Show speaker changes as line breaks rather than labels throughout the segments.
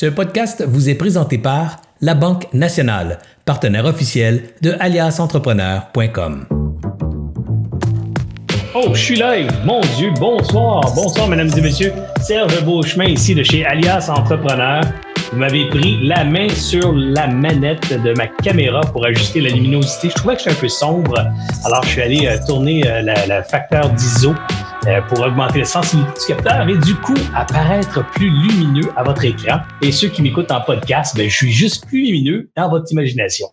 Ce podcast vous est présenté par La Banque Nationale, partenaire officiel de aliasentrepreneur.com.
Oh, je suis live. Mon Dieu, bonsoir. Bonsoir, mesdames et messieurs. Serge Beauchemin ici de chez Alias Entrepreneur. Vous m'avez pris la main sur la manette de ma caméra pour ajuster la luminosité. Je trouvais que j'étais un peu sombre. Alors, je suis allé euh, tourner euh, le facteur d'ISO pour augmenter la sensibilité du capteur et du coup apparaître plus lumineux à votre écran. Et ceux qui m'écoutent en podcast, ben, je suis juste plus lumineux dans votre imagination.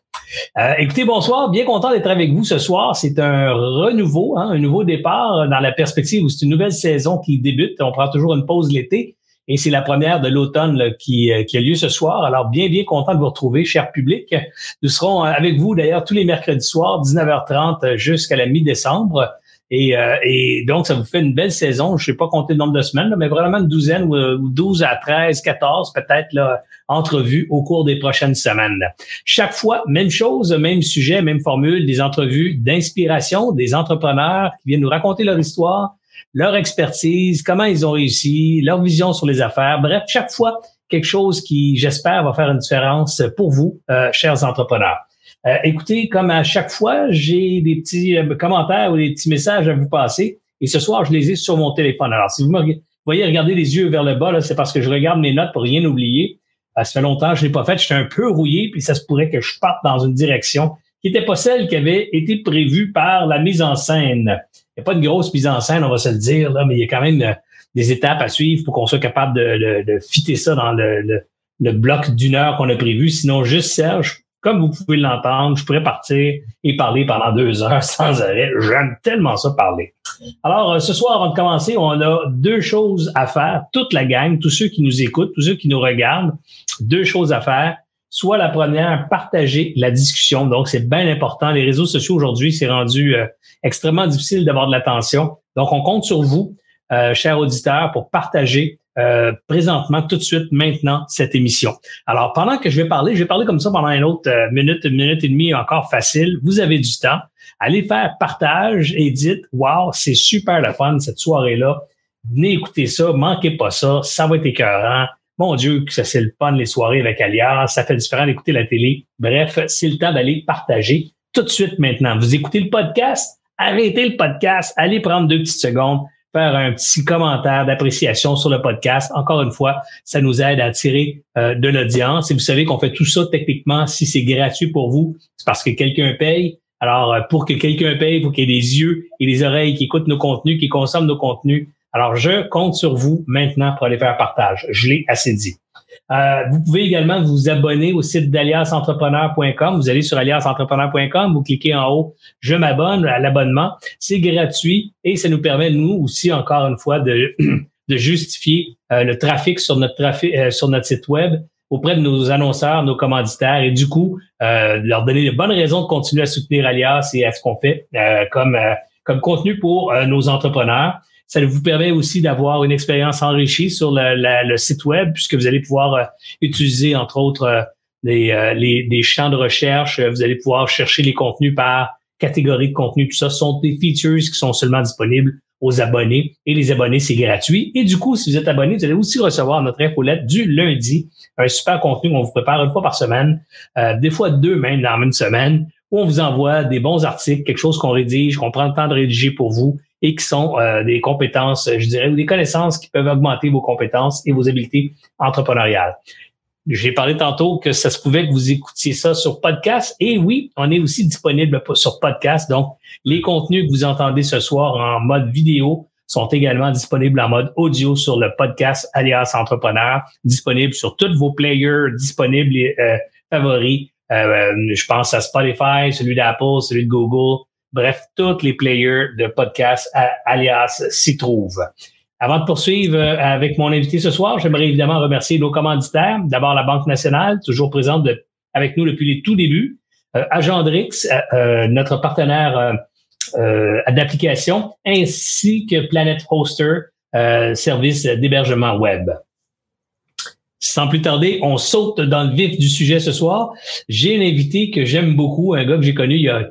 Euh, écoutez, bonsoir, bien content d'être avec vous ce soir. C'est un renouveau, hein, un nouveau départ dans la perspective où c'est une nouvelle saison qui débute. On prend toujours une pause l'été et c'est la première de l'automne qui, euh, qui a lieu ce soir. Alors, bien, bien content de vous retrouver, cher public. Nous serons avec vous d'ailleurs tous les mercredis soirs, 19h30 jusqu'à la mi-décembre. Et, euh, et, donc, ça vous fait une belle saison. Je ne sais pas compter le nombre de semaines, mais vraiment une douzaine ou 12 à 13, 14 peut-être là, entrevues au cours des prochaines semaines. Chaque fois, même chose, même sujet, même formule, des entrevues d'inspiration, des entrepreneurs qui viennent nous raconter leur histoire, leur expertise, comment ils ont réussi, leur vision sur les affaires. Bref, chaque fois, quelque chose qui, j'espère, va faire une différence pour vous, euh, chers entrepreneurs. Euh, écoutez, comme à chaque fois, j'ai des petits euh, commentaires ou des petits messages à vous passer. Et ce soir, je les ai sur mon téléphone. Alors, si vous me voyez regarder les yeux vers le bas, c'est parce que je regarde mes notes pour rien oublier. Euh, ça fait longtemps que je l'ai pas fait. J'étais un peu rouillé, puis ça se pourrait que je parte dans une direction qui n'était pas celle qui avait été prévue par la mise en scène. Il n'y a pas de grosse mise en scène, on va se le dire, là, mais il y a quand même des étapes à suivre pour qu'on soit capable de, de, fitter ça dans le bloc d'une heure qu'on a prévu. Sinon, juste Serge, comme vous pouvez l'entendre, je pourrais partir et parler pendant deux heures sans arrêt. J'aime tellement ça parler. Alors, euh, ce soir, avant de commencer, on a deux choses à faire. Toute la gang, tous ceux qui nous écoutent, tous ceux qui nous regardent, deux choses à faire. Soit la première, partager la discussion. Donc, c'est bien important. Les réseaux sociaux aujourd'hui, c'est rendu euh, extrêmement difficile d'avoir de l'attention. Donc, on compte sur vous, euh, chers auditeurs, pour partager euh, présentement, tout de suite, maintenant, cette émission. Alors, pendant que je vais parler, je vais parler comme ça pendant une autre euh, minute, une minute et demie encore facile. Vous avez du temps. Allez faire partage et dites, wow, c'est super le fun cette soirée-là. Venez écouter ça, manquez pas ça, ça va être écœurant. Mon Dieu, que ça c'est le fun les soirées avec Alias, ça fait différent d'écouter la télé. Bref, c'est le temps d'aller partager tout de suite maintenant. Vous écoutez le podcast, arrêtez le podcast, allez prendre deux petites secondes, faire un petit commentaire d'appréciation sur le podcast. Encore une fois, ça nous aide à attirer euh, de l'audience. Et vous savez qu'on fait tout ça techniquement, si c'est gratuit pour vous, c'est parce que quelqu'un paye. Alors, euh, pour que quelqu'un paye, il faut qu'il y ait des yeux et des oreilles qui écoutent nos contenus, qui consomment nos contenus. Alors, je compte sur vous maintenant pour aller faire partage. Je l'ai assez dit. Euh, vous pouvez également vous abonner au site d'aliasentrepreneur.com. Vous allez sur aliasentrepreneur.com, vous cliquez en haut, je m'abonne à l'abonnement. C'est gratuit et ça nous permet, nous aussi, encore une fois, de, de justifier euh, le trafic sur notre trafic, euh, sur notre site web auprès de nos annonceurs, nos commanditaires et du coup, leur donner de bonnes raisons de continuer à soutenir Alias et à ce qu'on fait comme, comme contenu pour nos entrepreneurs. Ça vous permet aussi d'avoir une expérience enrichie sur le, site web, puisque vous allez pouvoir euh, utiliser, entre autres, euh, euh, les, champs de recherche. Vous allez pouvoir chercher les contenus par catégorie de contenu. Tout ça sont des features qui sont seulement disponibles aux abonnés. Et les abonnés, c'est gratuit. Et du coup, si vous êtes abonné, vous allez aussi recevoir notre infolette du lundi, un super contenu qu'on vous prépare une fois par semaine, des fois deux même dans une semaine, où on vous envoie des bons articles, quelque chose qu'on rédige, qu'on prend le temps de rédiger pour vous, et qui sont euh, des compétences, je dirais, ou des connaissances qui peuvent augmenter vos compétences et vos habiletés entrepreneuriales. J'ai parlé tantôt que ça se pouvait que vous écoutiez ça sur podcast. Et oui, on est aussi disponible sur podcast. Donc, les contenus que vous entendez ce soir en mode vidéo sont également disponibles en mode audio sur le podcast Alias Entrepreneur, disponible sur tous vos players disponibles et euh, favoris. Euh, je pense à Spotify, celui d'Apple, celui de Google, Bref, tous les players de podcast alias s'y trouvent. Avant de poursuivre euh, avec mon invité ce soir, j'aimerais évidemment remercier nos commanditaires. D'abord, la Banque nationale, toujours présente avec nous depuis les tout débuts. Euh, Agendrix, euh, notre partenaire d'application, ainsi que Planet Hoster, service d'hébergement web. Sans plus tarder, on saute dans le vif du sujet ce soir. J'ai un invité que j'aime beaucoup, un gars que j'ai connu il y a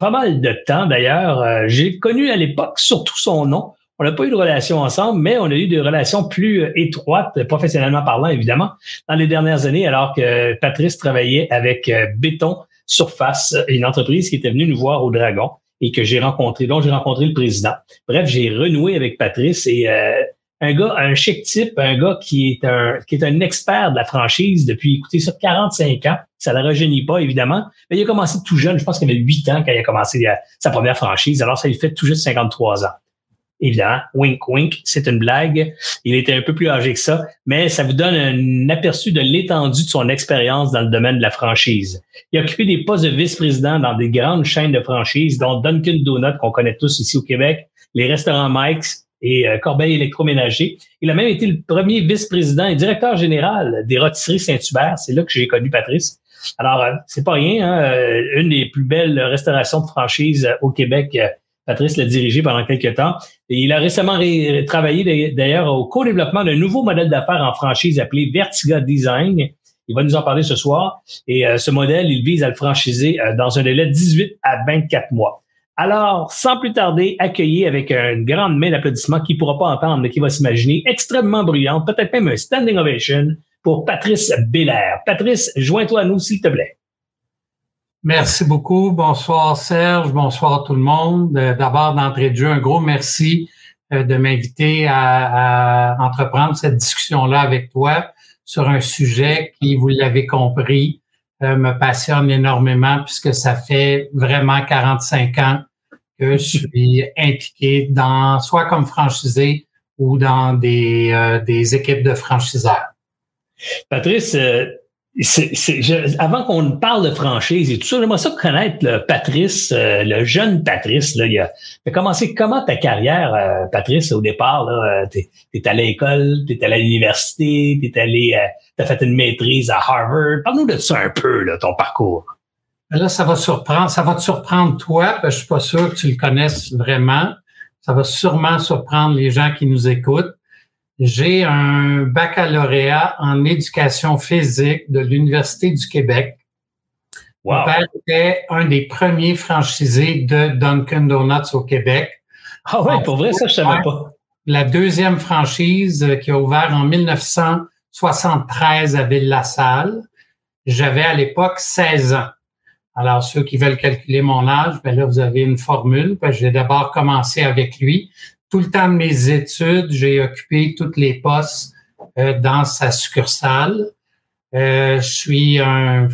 pas mal de temps d'ailleurs. Euh, j'ai connu à l'époque surtout son nom. On n'a pas eu de relation ensemble, mais on a eu des relations plus euh, étroites, professionnellement parlant, évidemment, dans les dernières années, alors que Patrice travaillait avec euh, Béton Surface, une entreprise qui était venue nous voir au Dragon et que j'ai rencontré, dont j'ai rencontré le président. Bref, j'ai renoué avec Patrice et un gars, un chic type, un gars qui est un, qui est un expert de la franchise depuis, écoutez, ça, 45 ans. Ça ne le rajeunit pas, évidemment. Mais il a commencé tout jeune. Je pense qu'il avait 8 ans quand il a commencé euh, sa première franchise. Alors, ça lui fait tout juste 53 ans. Évidemment, wink wink, c'est une blague. Il était un peu plus âgé que ça, mais ça vous donne un aperçu de l'étendue de son expérience dans le domaine de la franchise. Il a occupé des postes de vice-président dans des grandes chaînes de franchise, dont Dunkin' Donut, qu'on connaît tous ici au Québec, les restaurants Mike's, et euh, Corbeil électroménager. Il a même été le premier vice-président et directeur général des rôtisseries Saint-Hubert. C'est là que j'ai connu Patrice. Alors, euh, c'est pas rien, hein? Euh, une des plus belles restaurations de franchise au Québec. Patrice l'a dirigé pendant quelques temps. Et il a récemment travaillé d'ailleurs au co-développement d'un nouveau modèle d'affaires en franchise appelé Vertiga Design. Il va nous en parler ce soir. Et ce modèle, il vise à le franchiser dans un délai de 18 à 24 mois. Alors, sans plus tarder, accueillir avec une grande main d'applaudissements qui ne pourra pas entendre, mais qui va s'imaginer extrêmement bruyante, peut-être même un standing ovation pour Patrice Belair. Patrice, joins-toi à nous, s'il te plaît.
Merci beaucoup. Bonsoir Serge, bonsoir tout le monde. Euh, d'abord, d'entrée de jeu, un gros merci euh, de m'inviter à, entreprendre cette discussion-là avec toi sur un sujet qui, vous l'avez compris, euh, me passionne énormément puisque ça fait vraiment 45 ans que je suis impliqué dans soit comme franchisé ou dans des, euh, des équipes de franchiseurs.
Patrice, euh, avant qu'on parle de franchise et tout ça, j'aimerais ça connaître le Patrice, euh, le jeune Patrice. Là, il, a, commencé comment ta carrière, Patrice, au départ? Tu es, allé à l'école, tu es allé à l'université, tu es allé, tu as fait une maîtrise à Harvard. Parle-nous de ça un peu, là, ton parcours.
Là, ça va surprendre, ça va te surprendre toi, parce que je suis pas sûr que tu le connaisses vraiment. Ça va sûrement surprendre les gens qui nous écoutent. J'ai un baccalauréat en éducation physique de l'Université du Québec. Mon père était un des premiers franchisés de Dunkin' Donuts au Québec.
Ah ouais, pour vrai, ça, je savais pas.
La deuxième franchise qui a ouvert en 1973 à Ville-la-Salle. J'avais à l'époque 16 ans. Alors, ceux qui veulent calculer mon âge, ben là, vous avez une formule. Ben, j'ai d'abord commencé avec lui. Tout le temps de mes études, j'ai occupé toutes les postes euh, dans sa succursale. Euh, je suis un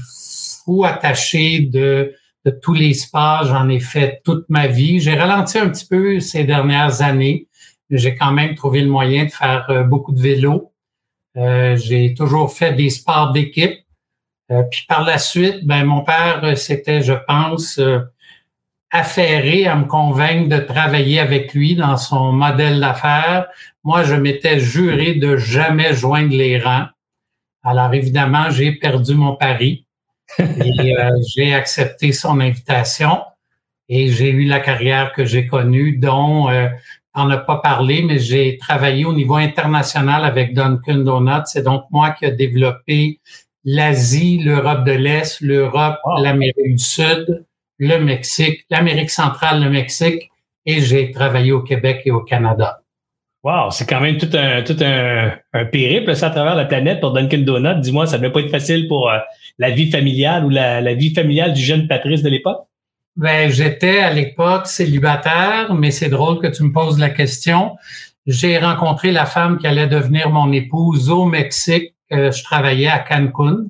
fou attaché de, tous les sports. J'en ai fait toute ma vie. J'ai ralenti un petit peu ces dernières années. J'ai quand même trouvé le moyen de faire euh, beaucoup de vélo. j'ai toujours fait des sports d'équipe. Euh, puis par la suite, ben mon père euh, s'était, je pense, euh, affairé à me convaincre de travailler avec lui dans son modèle d'affaires. Moi, je m'étais juré de jamais joindre les rangs. Alors évidemment, j'ai perdu mon pari et j'ai accepté son invitation et j'ai eu la carrière que j'ai connue, dont on n'a pas parlé, mais j'ai travaillé au niveau international avec Dunkin' Donuts. C'est donc moi qui ai développé l'Asie, l'Europe de l'Est, l'Europe, l'Amérique du Sud, le Mexique, l'Amérique centrale, le Mexique, et j'ai travaillé au Québec et au Canada.
Wow, c'est quand même tout un tout un, périple ça à travers la planète pour Dunkin' Donuts. Dis-moi, ça ne devait pas être facile pour euh, la vie familiale ou la, la, vie familiale du jeune Patrice de l'époque?
Ben, j'étais à l'époque célibataire, mais c'est drôle que tu me poses la question. J'ai rencontré la femme qui allait devenir mon épouse au Mexique je travaillais à Cancun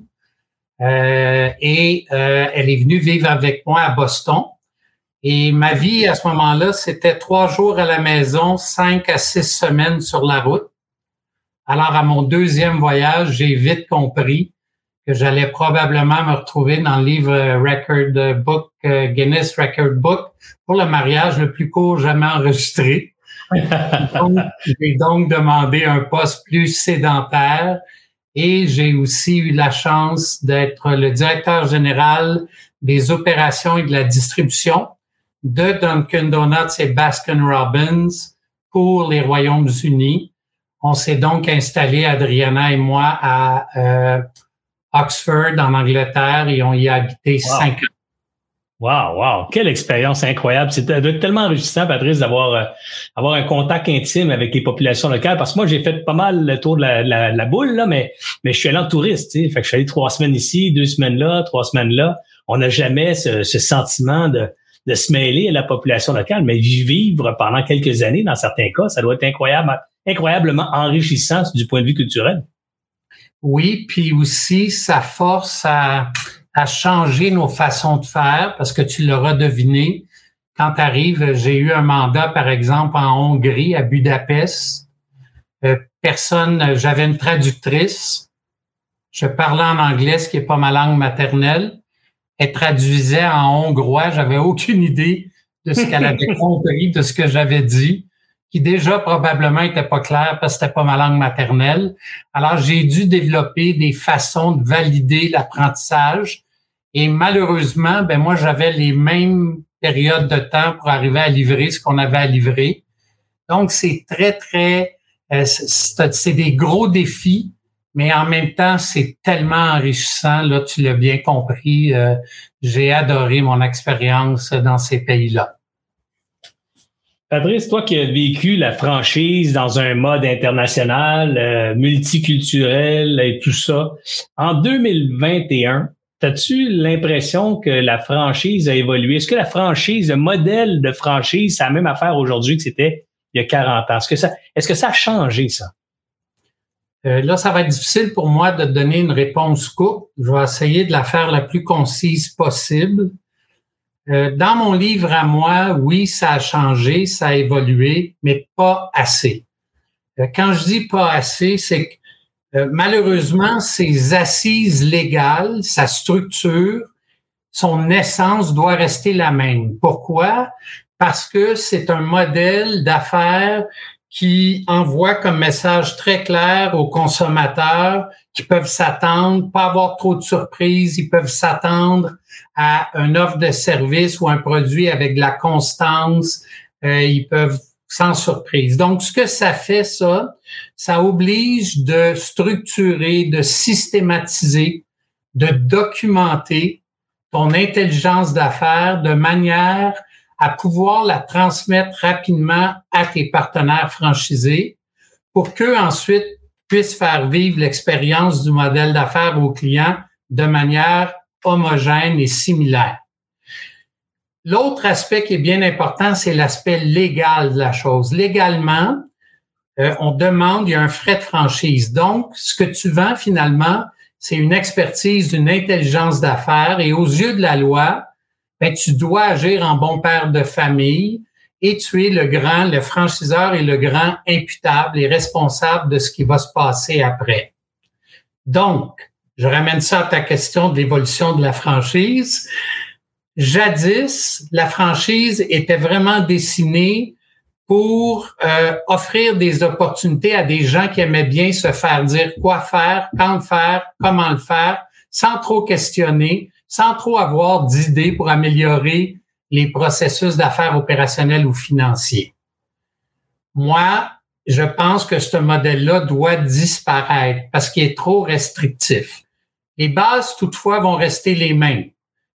euh, et euh, elle est venue vivre avec moi à Boston. Et ma vie à ce moment-là, c'était trois jours à la maison, cinq à six semaines sur la route. Alors, à mon deuxième voyage, j'ai vite compris que j'allais probablement me retrouver dans le livre Record Book, euh, Guinness Record Book, pour le mariage le plus court jamais enregistré. j'ai donc demandé un poste plus sédentaire et j'ai aussi eu la chance d'être le directeur général des opérations et de la distribution de Dunkin' Donuts et Baskin Robbins pour les Royaumes-Unis. On s'est donc installé, Adriana et moi, à euh, Oxford, en Angleterre, et on y a habité cinq ans.
Wow, wow, quelle expérience incroyable. C'est tellement enrichissant, Patrice, d'avoir euh, avoir un contact intime avec les populations locales. Parce que moi, j'ai fait pas mal le tour de la, la, boule, là, mais, mais je suis allé en touriste. Fait que je suis allé trois semaines ici, deux semaines là, trois semaines là. On n'a jamais ce, ce sentiment de, de se mêler à la population locale, mais vivre pendant quelques années, dans certains cas, ça doit être incroyable, incroyablement enrichissant du point de vue culturel.
Oui, puis aussi, ça force à à changer nos façons de faire parce que tu l'auras deviné. Quand tu arrives, j'ai eu un mandat, par exemple, en Hongrie, à Budapest. Euh, personne, j'avais une traductrice. Je parlais en anglais, ce qui est pas ma langue maternelle. Elle traduisait en hongrois. J'avais aucune idée de ce qu'elle avait compris, de ce que j'avais dit, qui déjà probablement était pas clair parce que c'était pas ma langue maternelle. Alors, j'ai dû développer des façons de valider l'apprentissage et malheureusement, ben moi, j'avais les mêmes périodes de temps pour arriver à livrer ce qu'on avait à livrer. Donc, c'est très, très, euh, c'est des gros défis, mais en même temps, c'est tellement enrichissant. Là, tu l'as bien compris. Euh, j'ai adoré mon expérience dans ces pays-là.
Patrice, toi qui as vécu la franchise dans un mode international, euh, multiculturel et tout ça, en 2021, As-tu l'impression que la franchise a évolué? Est-ce que la franchise, le modèle de franchise, c'est la même affaire aujourd'hui que c'était il y a 40 ans? Est-ce que ça, est-ce que ça a changé, ça?
Euh, là, ça va être difficile pour moi de donner une réponse courte. Je vais essayer de la faire la plus concise possible. Euh, dans mon livre à moi, oui, ça a changé, ça a évolué, mais pas assez. Euh, quand je dis pas assez, c'est que euh, malheureusement, ses assises légales, sa structure, son essence doit rester la même. Pourquoi? Parce que c'est un modèle d'affaires qui envoie comme message très clair aux consommateurs qui peuvent s'attendre, pas avoir trop de surprises, ils peuvent s'attendre à une offre de service ou un produit avec de la constance, euh, ils peuvent sans surprise. Donc, ce que ça fait, ça, ça oblige de structurer, de systématiser, de documenter ton intelligence d'affaires de manière à pouvoir la transmettre rapidement à tes partenaires franchisés pour qu'eux ensuite puissent faire vivre l'expérience du modèle d'affaires aux clients de manière homogène et similaire. L'autre aspect qui est bien important, c'est l'aspect légal de la chose. Légalement, euh, on demande, il y a un frais de franchise. Donc, ce que tu vends finalement, c'est une expertise, une intelligence d'affaires et aux yeux de la loi, ben, tu dois agir en bon père de famille et tu es le grand, le franchiseur et le grand imputable et responsable de ce qui va se passer après. Donc, je ramène ça à ta question de l'évolution de la franchise. Jadis, la franchise était vraiment dessinée pour euh, offrir des opportunités à des gens qui aimaient bien se faire dire quoi faire, quand le faire, comment le faire, sans trop questionner, sans trop avoir d'idées pour améliorer les processus d'affaires opérationnels ou financiers. Moi, je pense que ce modèle-là doit disparaître parce qu'il est trop restrictif. Les bases, toutefois, vont rester les mêmes.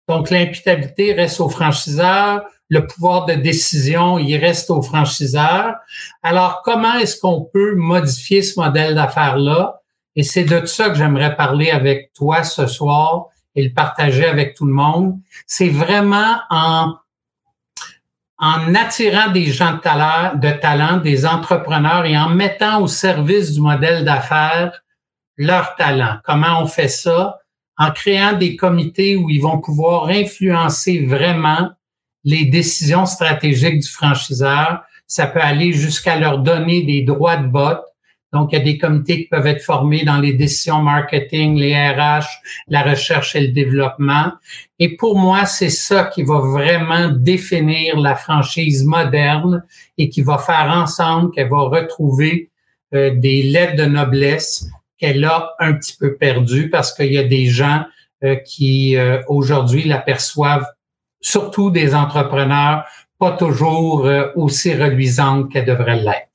Donc, l'imputabilité reste au franchiseur, le pouvoir de décision, il reste au franchiseur. Alors, comment est-ce qu'on peut modifier ce modèle d'affaires-là? Et c'est de ça que j'aimerais parler avec toi ce soir et le partager avec tout le monde. C'est vraiment en, en attirant des gens de talent, de talent, des entrepreneurs et en mettant au service du modèle d'affaires leur talent. Comment on fait ça? En créant des comités où ils vont pouvoir influencer vraiment les décisions stratégiques du franchiseur. Ça peut aller jusqu'à leur donner des droits de vote. Donc, il y a des comités qui peuvent être formés dans les décisions marketing, les RH, la recherche et le développement. Et pour moi, c'est ça qui va vraiment définir la franchise moderne et qui va faire ensemble qu'elle va retrouver euh, des lettres de noblesse qu'elle a un petit peu perdu parce qu'il y a des gens euh, qui euh, aujourd'hui l'aperçoivent, surtout des entrepreneurs, pas toujours euh, aussi reluisantes qu'elle devrait l'être.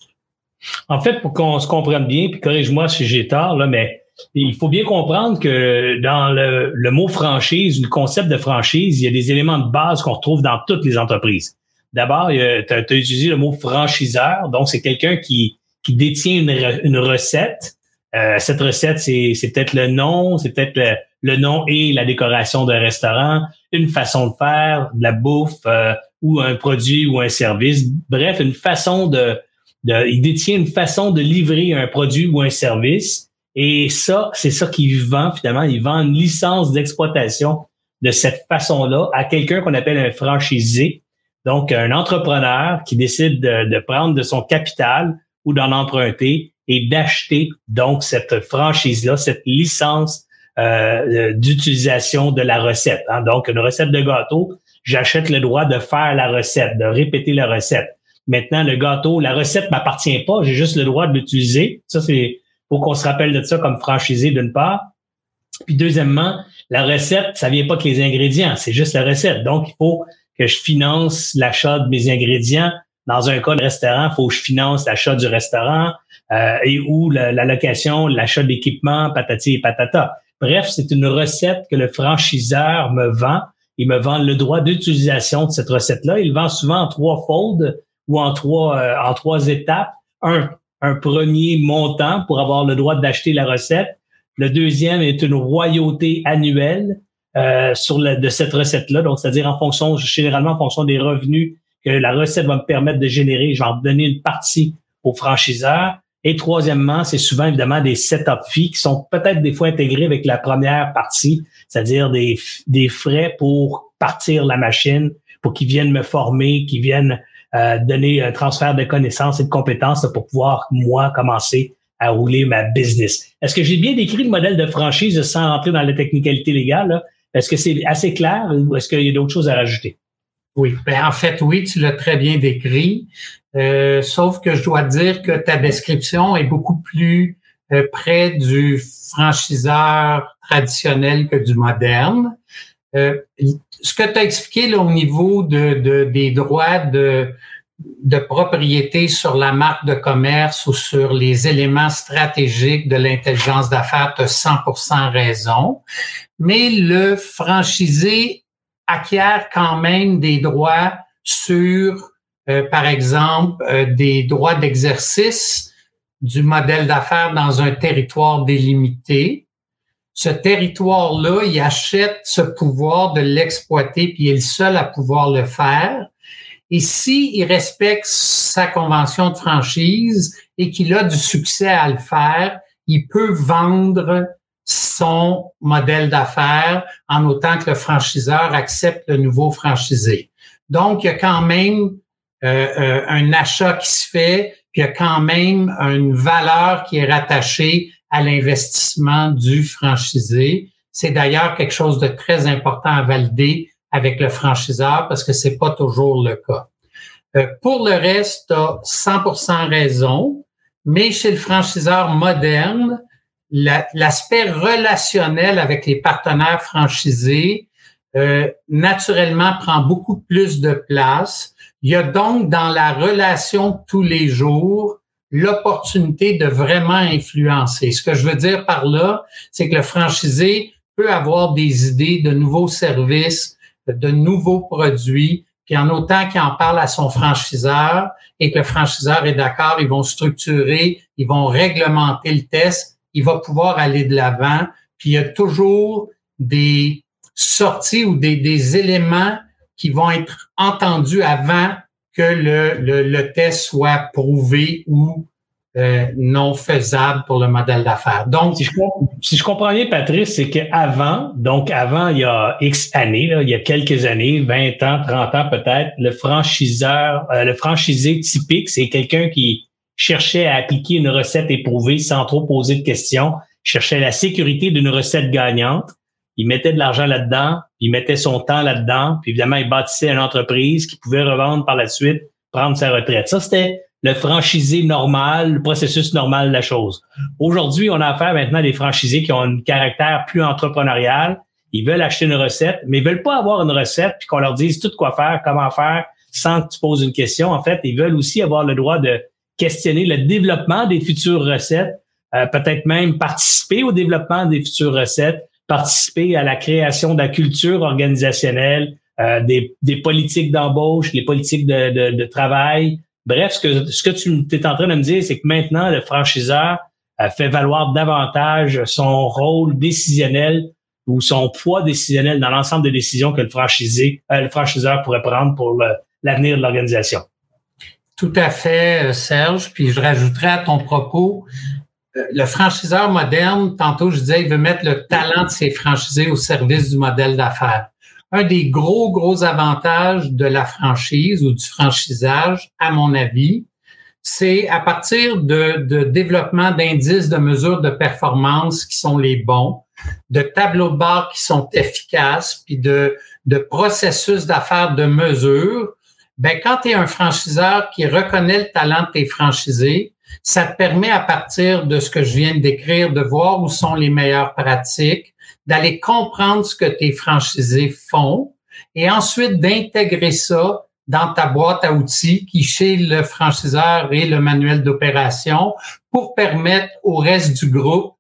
En fait, pour qu'on se comprenne bien, puis corrige-moi si j'ai tort, là, mais il faut bien comprendre que dans le, mot franchise, le concept de franchise, il y a des éléments de base qu'on retrouve dans toutes les entreprises. D'abord, tu as, utilisé le mot franchiseur, donc c'est quelqu'un qui, détient une recette. Euh, cette recette, c'est, c'est peut-être le nom, c'est peut-être le, nom et la décoration d'un restaurant, une façon de faire, de la bouffe euh, ou un produit ou un service. Bref, une façon de, de, il détient une façon de livrer un produit ou un service. Et ça, c'est ça qu'il vend finalement. Il vend une licence d'exploitation de cette façon-là à quelqu'un qu'on appelle un franchisé. Donc, un entrepreneur qui décide de, de prendre de son capital ou d'en emprunter et d'acheter donc cette franchise-là, cette licence euh, d'utilisation de la recette. Hein. Donc, une recette de gâteau, j'achète le droit de faire la recette, de répéter la recette. Maintenant, le gâteau, la recette m'appartient pas, j'ai juste le droit de l'utiliser. Ça, c'est faut qu'on se rappelle de ça comme franchisé d'une part. Puis deuxièmement, la recette, ça vient pas que les ingrédients, c'est juste la recette. Donc, il faut que je finance l'achat de mes ingrédients. Dans un cas de restaurant, il faut que je finance l'achat du restaurant euh, et ou la, location, l'achat d'équipements, patati et patata. Bref, c'est une recette que le franchiseur me vend. Il me vend le droit d'utilisation de cette recette-là. Il vend souvent en trois folds ou en trois, euh, en trois étapes. Un, un premier montant pour avoir le droit d'acheter la recette. Le deuxième est une royauté annuelle euh, sur la, de cette recette-là. Donc, c'est-à-dire en fonction, généralement en fonction des revenus que la recette va me permettre de générer, je vais en donner une partie au franchiseur. Et troisièmement, c'est souvent évidemment des setup fees qui sont peut-être des fois intégrés avec la première partie, c'est-à-dire des, des frais pour partir la machine, pour qu'ils viennent me former, qu'ils viennent euh, donner un transfert de connaissances et de compétences pour pouvoir, moi, commencer à rouler ma business. Est-ce que j'ai bien décrit le modèle de franchise sans rentrer dans la technicalité légale? Est-ce que c'est assez clair ou est-ce qu'il y a d'autres choses à rajouter?
Oui, ben en fait, oui, tu l'as très bien décrit. Euh, sauf que je dois dire que ta description est beaucoup plus euh, près du franchiseur traditionnel que du moderne. Euh, ce que tu as expliqué là, au niveau de, des droits de, de propriété sur la marque de commerce ou sur les éléments stratégiques de l'intelligence d'affaires, tu as 100% raison. Mais le franchisé acquiert quand même des droits sur, euh, par exemple, euh, des droits d'exercice du modèle d'affaires dans un territoire délimité ce territoire-là, il achète ce pouvoir de l'exploiter, puis il est le seul à pouvoir le faire. Et s'il respecte sa convention de franchise et qu'il a du succès à le faire, il peut vendre son modèle d'affaires en autant que le franchiseur accepte le nouveau franchisé. Donc, il y a quand même euh, euh, un achat qui se fait, puis il y a quand même une valeur qui est rattachée à l'investissement du franchisé. C'est d'ailleurs quelque chose de très important à valider avec le franchiseur parce que c'est pas toujours le cas. Euh, pour le reste, tu as 100% raison, mais chez le franchiseur moderne, l'aspect relationnel avec les partenaires franchisés euh, naturellement prend beaucoup plus de place. Il y a donc dans la relation tous les jours l'opportunité de vraiment influencer. Ce que je veux dire par là, c'est que le franchisé peut avoir des idées de nouveaux services, de nouveaux produits, puis en autant qu'il en parle à son franchiseur et que le franchiseur est d'accord, ils vont structurer, ils vont réglementer le test, il va pouvoir aller de l'avant, puis il y a toujours des sorties ou des, des éléments qui vont être entendus avant que le, le, test soit prouvé ou euh, non faisable pour le modèle d'affaires.
Donc, si je, si je, comprends bien, Patrice, c'est qu'avant, donc avant, il y a X années, il y a quelques années, 20 ans, 30 ans peut-être, le franchiseur, euh, le franchisé typique, c'est quelqu'un qui cherchait à appliquer une recette éprouvée sans trop poser de questions, cherchait la sécurité d'une recette gagnante il mettait de l'argent là-dedans, il mettait son temps là-dedans, puis évidemment, il bâtissait une entreprise qui pouvait revendre par la suite, prendre sa retraite. Ça, c'était le franchisé normal, le processus normal de la chose. Aujourd'hui, on a affaire maintenant à des franchisés qui ont un caractère plus entrepreneurial. Ils veulent acheter une recette, mais ils veulent pas avoir une recette puis qu'on leur dise tout quoi faire, comment faire, sans que tu poses une question. En fait, ils veulent aussi avoir le droit de questionner le développement des futures recettes peut-être même participer au développement des futures recettes, participer à la création de la culture organisationnelle, des, des, politiques d'embauche, des politiques de, de, de, travail. Bref, ce que, ce que tu es en train de me dire, c'est que maintenant, le franchiseur fait valoir davantage son rôle décisionnel ou son poids décisionnel dans l'ensemble des décisions que le franchisé, euh, le franchiseur pourrait prendre pour l'avenir de l'organisation.
Tout à fait, euh, Serge. Puis je rajouterais à ton propos, euh, le franchiseur moderne, tantôt je disais, il veut mettre le talent de ses franchisés au service du modèle d'affaires. Un des gros, gros avantages de la franchise ou du franchisage, à mon avis, c'est à partir de, de développement d'indices de mesure de performance qui sont les bons, de tableaux de bord qui sont efficaces, puis de, de processus d'affaires de mesure, ben quand tu es un franchiseur qui reconnaît le talent de tes franchisés, ça te permet à partir de ce que je viens de décrire de voir où sont les meilleures pratiques, d'aller comprendre ce que tes franchisés font et ensuite d'intégrer ça dans ta boîte à outils qui chez le franchiseur et le manuel d'opération pour permettre au reste du groupe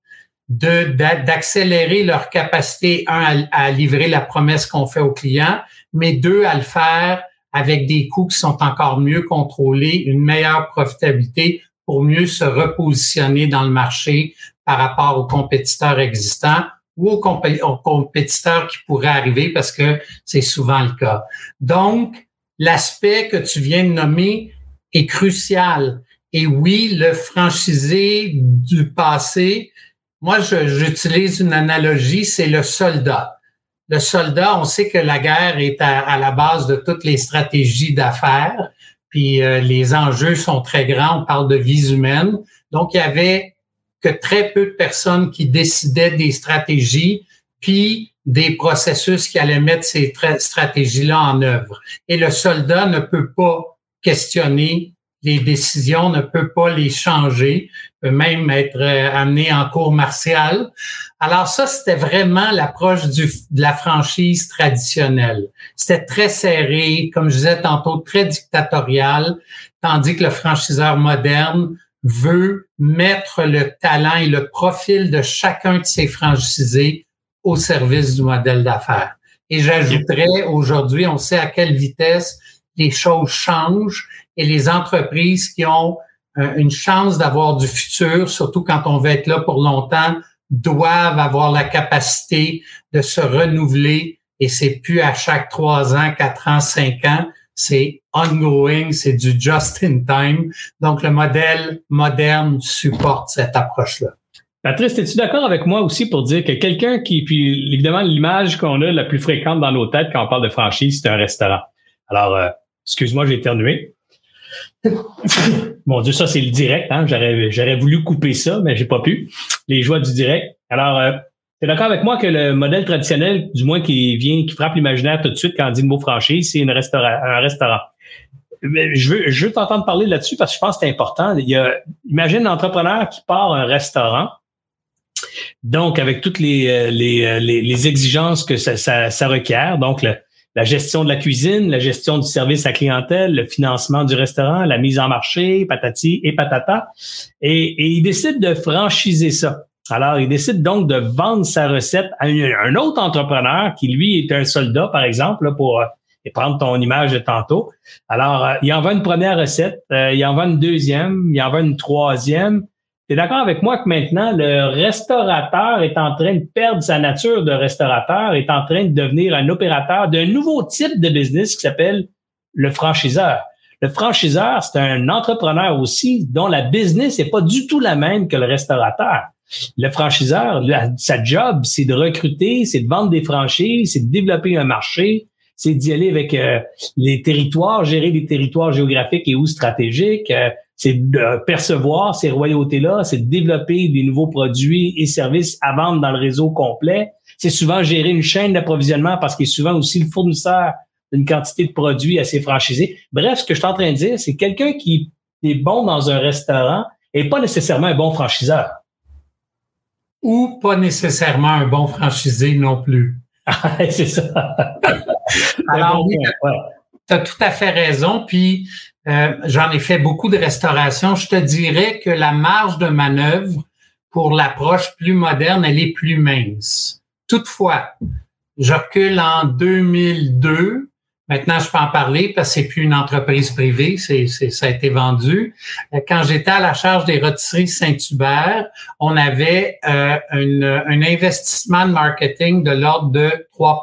de d'accélérer leur capacité un à, livrer la promesse qu'on fait aux clients, mais deux à le faire avec des coûts qui sont encore mieux contrôlés, une meilleure profitabilité pour mieux se repositionner dans le marché par rapport aux compétiteurs existants ou aux, compétiteurs qui pourraient arriver parce que c'est souvent le cas. Donc, l'aspect que tu viens de nommer est crucial. Et oui, le franchisé du passé, moi, j'utilise une analogie, c'est le soldat. Le soldat, on sait que la guerre est à, la base de toutes les stratégies d'affaires, puis euh, les enjeux sont très grands, on parle de vies humaines. Donc, il y avait que très peu de personnes qui décidaient des stratégies, puis des processus qui allaient mettre ces stratégies-là en œuvre. Et le soldat ne peut pas questionner les décisions, ne peut pas les changer, peut même être euh, amené en cours martial. Alors ça, c'était vraiment l'approche de la franchise traditionnelle. C'était très serré, comme je disais tantôt, très dictatorial, tandis que le franchiseur moderne veut mettre le talent et le profil de chacun de ses franchisés au service du modèle d'affaires. Et j'ajouterais, aujourd'hui, on sait à quelle vitesse les choses changent et les entreprises qui ont euh, une chance d'avoir du futur, surtout quand on veut être là pour longtemps, doivent avoir la capacité de se renouveler et c'est plus à chaque trois ans, quatre ans, cinq ans, c'est ongoing, c'est du just in time. Donc le modèle moderne supporte cette approche-là.
Patrice, es-tu d'accord avec moi aussi pour dire que quelqu'un qui, puis évidemment, l'image qu'on a la plus fréquente dans nos têtes quand on parle de franchise, c'est un restaurant. Alors, euh, excuse-moi, j'ai éternué. Mon Dieu, ça, c'est le direct. Hein? J'aurais, voulu couper ça, mais j'ai pas pu. Les joies du direct. Alors, euh, tu es d'accord avec moi que le modèle traditionnel, du moins qui vient, qui frappe l'imaginaire tout de suite quand on dit le mot franchise, c'est un restaurant. je veux, je veux t'entendre parler là-dessus parce que je pense que c'est important. Il y a, imagine un entrepreneur qui part un restaurant donc, avec toutes les, euh, euh, les, les, exigences que ça, ça, ça requiert, donc la gestion de la cuisine, la gestion du service à clientèle, le financement du restaurant, la mise en marché, patati et patata. Et, et il décide de franchiser ça. Alors, il décide donc de vendre sa recette à un, autre entrepreneur qui, lui, est un soldat, par exemple, pour euh, prendre ton image de tantôt. Alors, il en vend une première recette, il en vend une deuxième, il en vend une troisième, tu es d'accord avec moi que maintenant, le restaurateur est en train de perdre sa nature de restaurateur, est en train de devenir un opérateur d'un nouveau type de business qui s'appelle le franchiseur. Le franchiseur, c'est un entrepreneur aussi dont la business n'est pas du tout la même que le restaurateur. Le franchiseur, sa job, c'est de recruter, c'est de vendre des franchises, c'est de développer un marché, c'est d'y aller avec euh, les territoires, gérer des territoires géographiques et ou stratégiques, euh, c'est de percevoir ces royautés-là, c'est de développer des nouveaux produits et services à vendre dans le réseau complet. C'est souvent gérer une chaîne d'approvisionnement parce qu'il est souvent aussi le fournisseur d'une quantité de produits à ses franchisés. Bref, ce que je suis en train de dire, c'est quelqu'un qui est bon dans un restaurant et pas nécessairement un bon franchiseur.
Ou pas nécessairement un bon franchisé non plus.
c'est ça.
Alors, tu as tout à fait raison. Puis, euh, j'en ai fait beaucoup de restauration. Je te dirais que la marge de manœuvre pour l'approche plus moderne, elle est plus mince. Toutefois, je recule en 2002. Maintenant, je peux en parler parce que c'est plus une entreprise privée, c'est, ça a été vendu. Quand j'étais à la charge des rôtisseries Saint-Hubert, on avait euh, un investissement de marketing de l'ordre de 3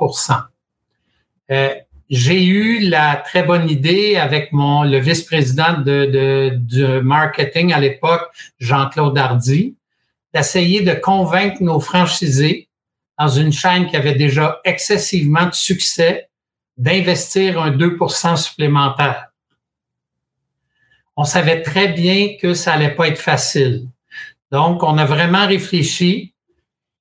euh, j'ai eu la très bonne idée avec mon le vice-président de, de, du marketing à l'époque, Jean-Claude Hardy, d'essayer de convaincre nos franchisés dans une chaîne qui avait déjà excessivement de succès d'investir un 2% supplémentaire. On savait très bien que ça allait pas être facile. Donc, on a vraiment réfléchi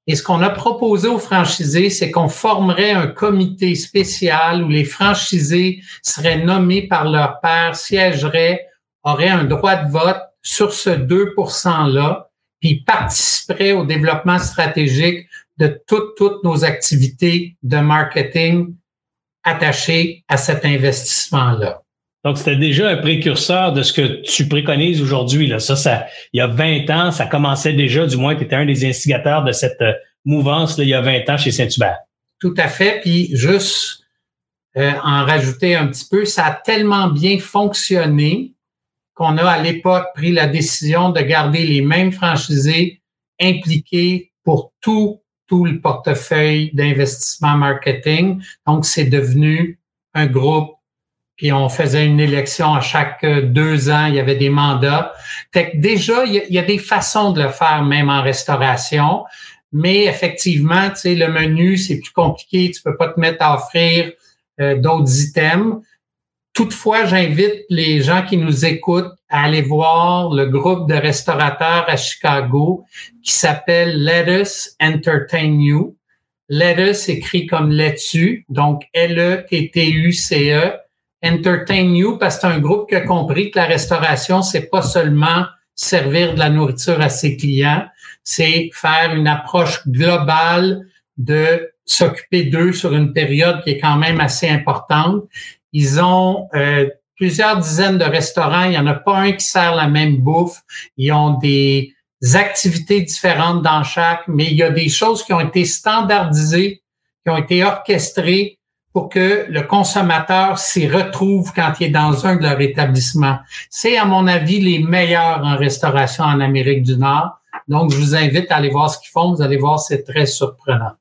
et ce qu'on a proposé aux franchisés, c'est qu'on formerait un comité spécial où les franchisés seraient nommés par leur père, siégeraient, auraient un droit de vote sur ce 2 %-là, puis participeraient au développement stratégique de toutes, toutes nos activités de marketing attachées à cet investissement-là.
Donc, c'était déjà un précurseur de ce que tu préconises aujourd'hui. Là. Ça, ça, il y a 20 ans, ça commençait déjà, du moins, tu étais un des instigateurs de cette euh, mouvance là, il y a 20 ans chez Saint-Hubert.
Tout à fait. Puis juste euh, en rajouter un petit peu, ça a tellement bien fonctionné qu'on a à l'époque pris la décision de garder les mêmes franchisés impliqués pour tout, tout le portefeuille d'investissement marketing. Donc, c'est devenu un groupe puis on faisait une élection à chaque deux ans, il y avait des mandats. Fait que déjà, il y, a, des façons de le faire, même en restauration. Mais effectivement, tu sais, le menu, c'est plus compliqué. Tu peux pas te mettre à offrir euh, d'autres items. Toutefois, j'invite les gens qui nous écoutent à aller voir le groupe de restaurateurs à Chicago qui s'appelle Let Us Entertain You. Let Us écrit comme laitue, donc L-E-T-T-U-C-E Entertain You parce que c'est un groupe qui a compris que la restauration, c'est pas seulement servir de la nourriture à ses clients, c'est faire une approche globale de s'occuper d'eux sur une période qui est quand même assez importante. Ils ont euh, plusieurs dizaines de restaurants. Il n'y en a pas un qui sert la même bouffe. Ils ont des activités différentes dans chaque, mais il y a des choses qui ont été standardisées, qui ont été orchestrées pour que le consommateur s'y retrouve quand il est dans un de leurs établissements. C'est, à mon avis, les meilleurs en restauration en Amérique du Nord. Donc, je vous invite à aller voir ce qu'ils font. Vous allez voir, c'est très surprenant.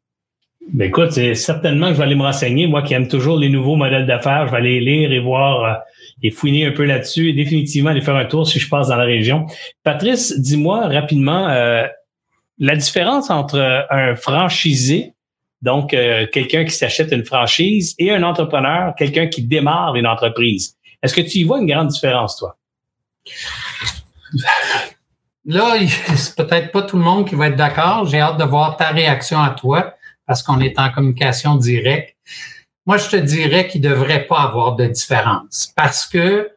Ben écoute, c'est certainement que je vais aller me renseigner. Moi qui aime toujours les nouveaux modèles d'affaires, je vais aller lire et voir euh, et fouiner un peu là-dessus et définitivement aller faire un tour si je passe dans la région. Patrice, dis-moi rapidement euh, la différence entre un franchisé donc, euh, quelqu'un qui s'achète une franchise et un entrepreneur, quelqu'un qui démarre une entreprise. Est-ce que tu y vois une grande différence, toi?
Là, c'est peut-être pas tout le monde qui va être d'accord. J'ai hâte de voir ta réaction à toi parce qu'on est en communication directe. Moi, je te dirais qu'il devrait pas avoir de différence parce que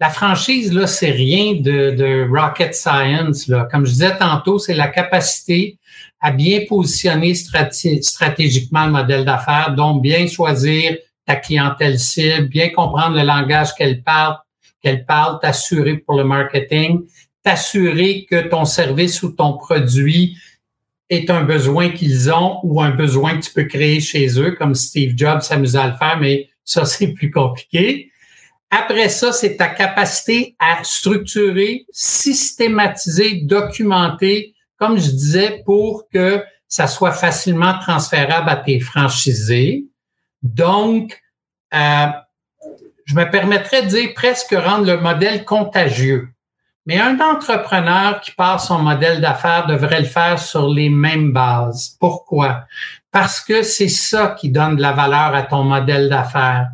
la franchise, là, c'est rien de, de rocket science. Là. Comme je disais tantôt, c'est la capacité à bien positionner stratégiquement le modèle d'affaires, donc bien choisir ta clientèle cible, bien comprendre le langage qu'elle parle, qu'elle parle, t'assurer pour le marketing, t'assurer que ton service ou ton produit est un besoin qu'ils ont ou un besoin que tu peux créer chez eux, comme Steve Jobs s'amusait à le faire, mais ça, c'est plus compliqué. Après ça, c'est ta capacité à structurer, systématiser, documenter comme je disais, pour que ça soit facilement transférable à tes franchisés. Donc, euh, je me permettrais de dire presque rendre le modèle contagieux. Mais un entrepreneur qui part son modèle d'affaires devrait le faire sur les mêmes bases. Pourquoi? Parce que c'est ça qui donne de la valeur à ton modèle d'affaires.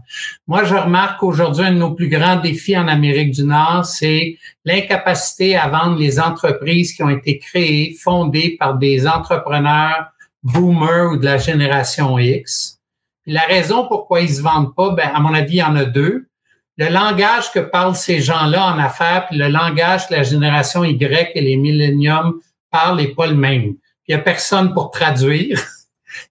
Moi, je remarque qu'aujourd'hui, un de nos plus grands défis en Amérique du Nord, c'est l'incapacité à vendre les entreprises qui ont été créées, fondées par des entrepreneurs boomers ou de la génération X. la raison pourquoi ils se vendent pas, ben, à mon avis, il y en a deux le langage que parlent ces gens-là en affaires, puis le langage que la génération Y et les milléniums parlent n'est pas le même. Il n'y a personne pour traduire.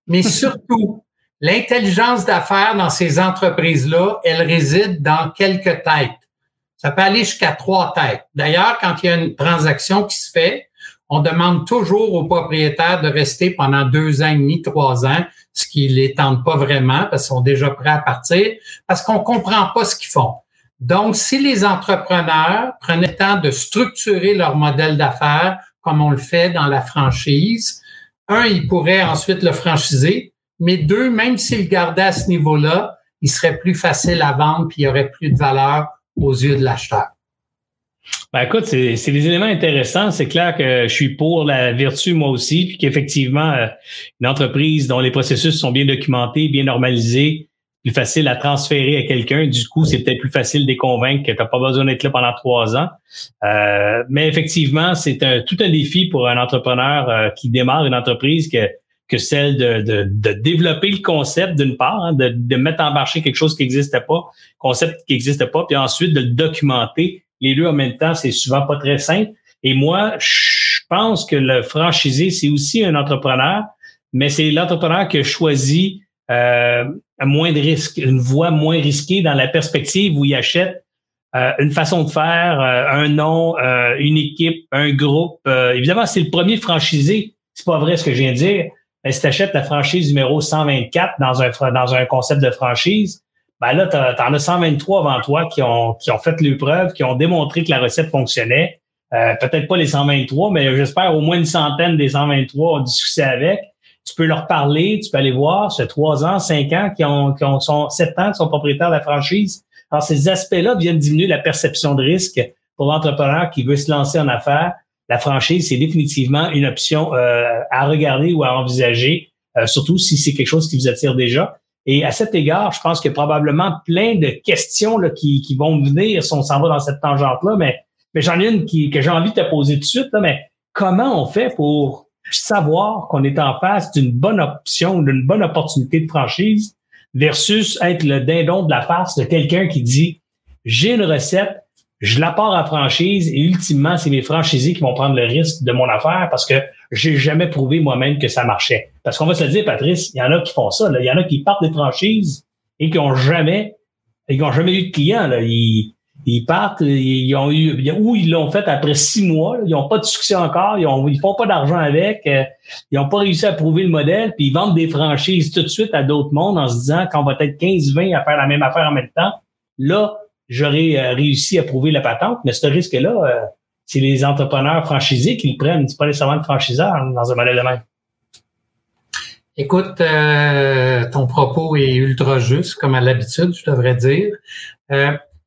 Mais surtout, l'intelligence d'affaires dans ces entreprises-là, elle réside dans quelques têtes. Ça peut aller jusqu'à trois têtes. D'ailleurs, quand il y a une transaction qui se fait, on demande toujours aux propriétaires de rester pendant deux ans et demi, trois ans, ce qui les tente pas vraiment parce qu'ils sont déjà prêts à partir, parce qu'on comprend pas ce qu'ils font. Donc, si les entrepreneurs prenaient le temps de structurer leur modèle d'affaires comme on le fait dans la franchise, un, ils pourraient ensuite le franchiser, mais deux, même s'ils le gardaient à ce niveau-là, il serait plus facile à vendre puis il y aurait plus de valeur aux yeux de l'acheteur.
Ben écoute, c'est, c'est des éléments intéressants. C'est clair que je suis pour la vertu moi aussi, puis qu'effectivement, euh, une entreprise dont les processus sont bien documentés, bien normalisés, plus facile à transférer à quelqu'un. Du coup, c'est peut-être plus facile de les convaincre que tu n'as pas besoin d'être là pendant trois ans. Euh, mais effectivement, c'est un, tout un défi pour un entrepreneur euh, qui démarre une entreprise que, que celle de, de, de développer le concept d'une part, hein, de, de mettre en marché quelque chose qui n'existait pas, concept qui n'existait pas, puis ensuite de le documenter. Les deux en même temps, c'est souvent pas très simple. Et moi, je pense que le franchisé, c'est aussi un entrepreneur, mais c'est l'entrepreneur qui a choisi euh, moins de risques, une voie moins risquée dans la perspective où il achète euh, une façon de faire, euh, un nom, euh, une équipe, un groupe. évidemment, c'est le premier franchisé. C'est pas vrai ce que je viens de dire. Mais si tu achètes la franchise numéro 124 dans un, dans un concept de franchise, ben là, tu en as 123 avant toi qui ont, qui ont fait l'épreuve, qui ont démontré que la recette fonctionnait. Peut-être pas les 123, mais j'espère au moins une centaine des 123 ont du succès avec tu peux leur parler, tu peux aller voir, c'est trois ans, cinq ans, qui ont, qui ont sont sept ans, qui sont propriétaires de la franchise. Alors, ces aspects-là viennent diminuer la perception de risque pour l'entrepreneur qui veut se lancer en affaires. La franchise, c'est définitivement une option euh, à regarder ou à envisager, euh, surtout si c'est quelque chose qui vous attire déjà. Et à cet égard, je pense a probablement plein de questions là, qui, qui vont venir si on s'en va dans cette tangente-là, mais, mais j'en ai une qui, que j'ai envie de te poser tout de suite. Là, mais comment on fait pour savoir qu'on est en face d'une bonne option, d'une bonne opportunité de franchise versus être le dindon de la face de quelqu'un qui dit j'ai une recette, je la pars à franchise et ultimement, c'est mes franchisés qui vont prendre le risque de mon affaire parce que j'ai jamais prouvé moi-même que ça marchait. Parce qu'on va se le dire, Patrice, il y en a qui font ça. Il y en a qui partent des franchises et qui ont jamais, qui ont jamais eu de clients. Là. Ils, ils partent, ils ont eu, ou ils l'ont fait après six mois, ils n'ont pas de succès encore, ils ils font pas d'argent avec, euh, ils n'ont pas réussi à prouver le modèle, puis ils vendent des franchises tout de suite à d'autres mondes en se disant qu'on va être 15-20 à faire la même affaire en même temps. Là, j'aurais euh, réussi à prouver la patente, mais ce risque-là, euh, c'est les entrepreneurs franchisés qui le prennent, c'est pas nécessairement le franchiseur dans un modèle de même.
Écoute, ton propos est ultra juste, comme à l'habitude, je devrais dire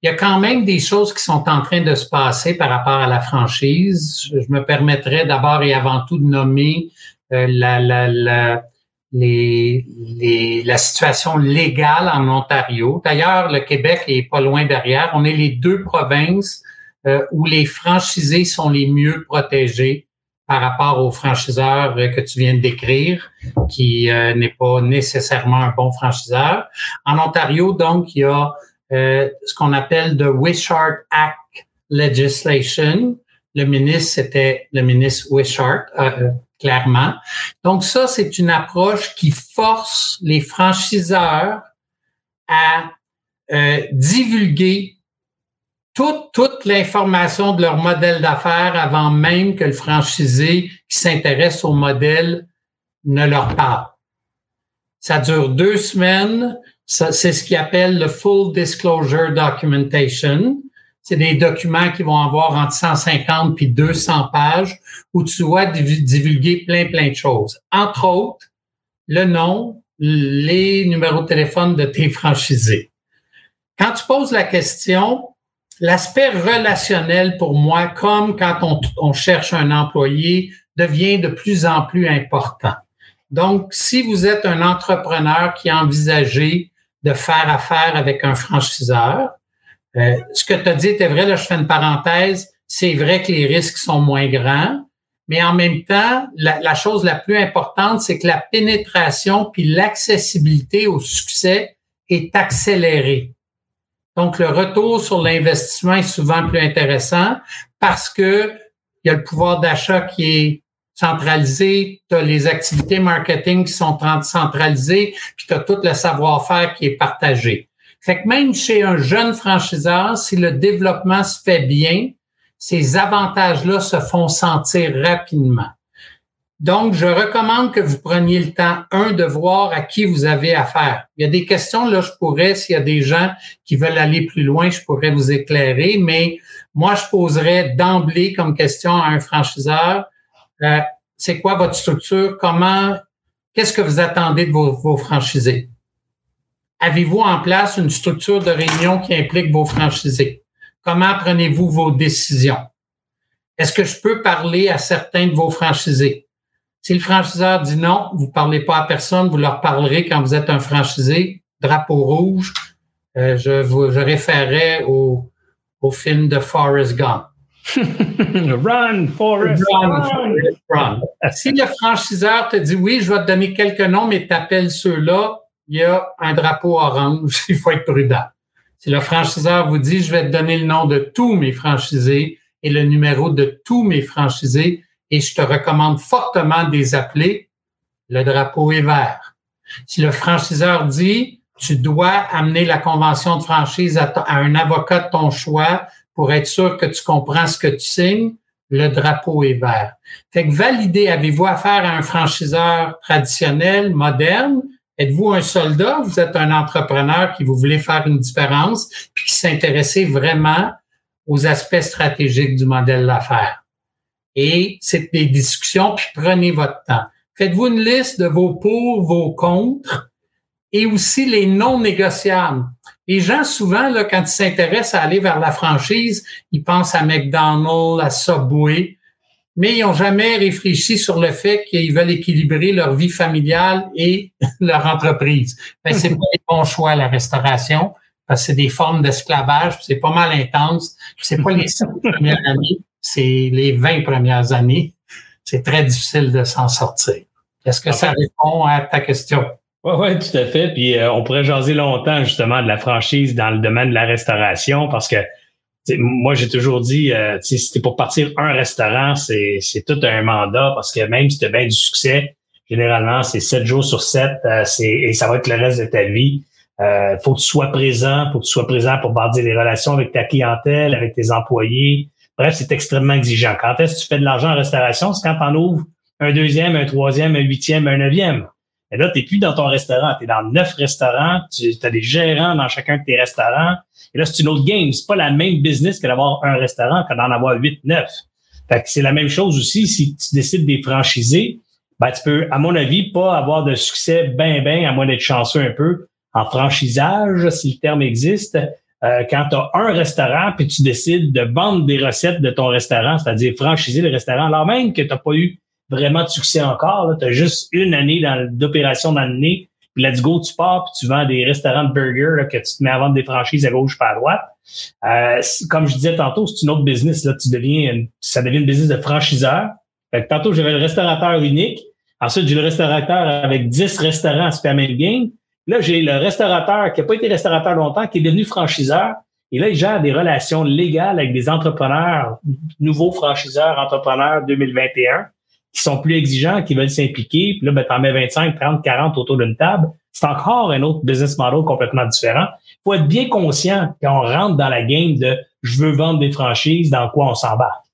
il y a quand même des choses qui sont en train de se passer par rapport à la franchise. Je me permettrais d'abord et avant tout de nommer euh, la, la, la, les, les, la situation légale en Ontario. D'ailleurs, le Québec est pas loin derrière. On est les deux provinces euh, où les franchisés sont les mieux protégés par rapport aux franchiseurs que tu viens de décrire, qui euh, n'est pas nécessairement un bon franchiseur. En Ontario, donc, il y a euh, ce qu'on appelle the Wishart Act legislation. Le ministre, c'était le ministre Wishart, euh, euh, clairement. Donc ça, c'est une approche qui force les franchiseurs à divulguer toute, toute l'information de leur modèle d'affaires avant même que le franchisé qui s'intéresse au modèle ne leur parle. Ça dure deux semaines c'est ce qu'ils appelle le Full Disclosure Documentation. C'est des documents qui vont avoir entre 150 puis 200 pages où tu dois divulguer plein, plein de choses. Entre autres, le nom, les numéros de téléphone de tes franchisés. Quand tu poses la question, l'aspect relationnel pour moi, comme quand on, on cherche un employé, devient de plus en plus important. Donc, si vous êtes un entrepreneur qui envisagez de faire affaire avec un franchiseur. Euh, ce que tu as dit était vrai, là, je fais une parenthèse. C'est vrai que les risques sont moins grands, mais en même temps, la, la chose la plus importante, c'est que la pénétration puis l'accessibilité au succès est accélérée. Donc, le retour sur l'investissement est souvent plus intéressant parce que il y a le pouvoir d'achat qui est centralisé, tu as les activités marketing qui sont centralisées, puis tu as tout le savoir-faire qui est partagé. Fait que même chez un jeune franchiseur, si le développement se fait bien, ces avantages-là se font sentir rapidement. Donc, je recommande que vous preniez le temps, un, de voir à qui vous avez affaire. Il y a des questions, là, je pourrais, s'il y a des gens qui veulent aller plus loin, je pourrais vous éclairer, mais moi, je poserais d'emblée comme question à un franchiseur, euh, c'est quoi votre structure? Comment, qu'est-ce que vous attendez de vos, franchisés? Avez-vous en place une structure de réunion qui implique vos franchisés? Comment prenez-vous vos décisions? Est-ce que je peux parler à certains de vos franchisés? Si le franchiseur dit non, vous parlez pas à personne, vous leur parlerez quand vous êtes un franchisé, drapeau rouge. Euh, je vous je au, au film de Forrest Gump.
run, Forrest, run,
Forrest, run. si le franchiseur te dit oui, je vais te donner quelques noms, mais t'appelles ceux-là, il y a un drapeau orange, il faut être prudent. Si le franchiseur vous dit je vais te donner le nom de tous mes franchisés et le numéro de tous mes franchisés, et je te recommande fortement de les appeler, le drapeau est vert. Si le franchiseur dit, tu dois amener la convention de franchise à, un avocat de ton choix pour être sûr que tu comprends ce que tu signes, le drapeau est vert. Fait que valider, avez-vous affaire à un franchiseur traditionnel, moderne? Êtes-vous un soldat? Vous êtes un entrepreneur qui vous voulez faire une différence puis qui s'intéressez vraiment aux aspects stratégiques du modèle d'affaires et c'est des discussions, puis prenez votre temps. Faites-vous une liste de vos pour, vos contre et aussi les non négociables. Les gens, souvent, là, quand ils s'intéressent à aller vers la franchise, ils pensent à McDonald's, à Subway, mais ils n'ont jamais réfléchi sur le fait qu'ils veulent équilibrer leur vie familiale et leur entreprise. Ben, c'est pas les bons choix, la restauration, parce que c'est des formes d'esclavage, c'est pas mal intense, c'est pas les cinq premières années c'est les 20 premières années. C'est très difficile de s'en sortir. Est-ce que ça répond à ta question?
Oui, oui, tout à fait. Puis euh, on pourrait jaser longtemps justement de la franchise dans le domaine de la restauration parce que moi, j'ai toujours dit, euh, si c'était pour partir un restaurant, c'est, c'est tout un mandat parce que même si tu as bien du succès, généralement, c'est sept jours sur sept euh, et ça va être le reste de ta vie. Euh, faut que tu sois présent, faut que tu sois présent pour bâtir les relations avec ta clientèle, avec tes employés, Bref, c'est extrêmement exigeant. Quand est-ce que tu fais de l'argent en restauration? C'est quand tu en ouvres un deuxième, un troisième, un huitième, un neuvième. Et là, tu n'es plus dans ton restaurant, tu es dans neuf restaurants, tu as des gérants dans chacun de tes restaurants. Et là, c'est une autre game. C'est pas la même business que d'avoir un restaurant que d'en avoir huit, neuf. Fait que c'est la même chose aussi si tu décides de les franchiser. Ben, tu peux, à mon avis, pas avoir de succès ben, ben, à moins d'être chanceux un peu en franchisage, si le terme existe. Euh, quand tu as un restaurant puis tu décides de vendre des recettes de ton restaurant, c'est-à-dire franchiser le restaurant, alors même que tu n'as pas eu vraiment de succès encore, tu as juste une année d'opération dans l'année, puis let's go, tu pars puis tu vends des restaurants de burgers que tu te mets à vendre des franchises à gauche pas à droite. Euh, comme je disais tantôt, c'est une autre business. Là, tu deviens, ça devient une business de franchiseur. Fait que tantôt, j'avais le restaurateur unique. Ensuite, j'ai le restaurateur avec 10 restaurants à Superman Game. Là, j'ai le restaurateur qui n'a pas été restaurateur longtemps, qui est devenu franchiseur. Et là, il gère des relations légales avec des entrepreneurs, nouveaux franchiseurs, entrepreneurs 2021, qui sont plus exigeants, qui veulent s'impliquer. Puis là, ben, t'en mets 25, 30, 40 autour d'une table. C'est encore un autre business model complètement différent. Il faut être bien conscient quand on rentre dans la game de je veux vendre des franchises, dans quoi on s'embarque.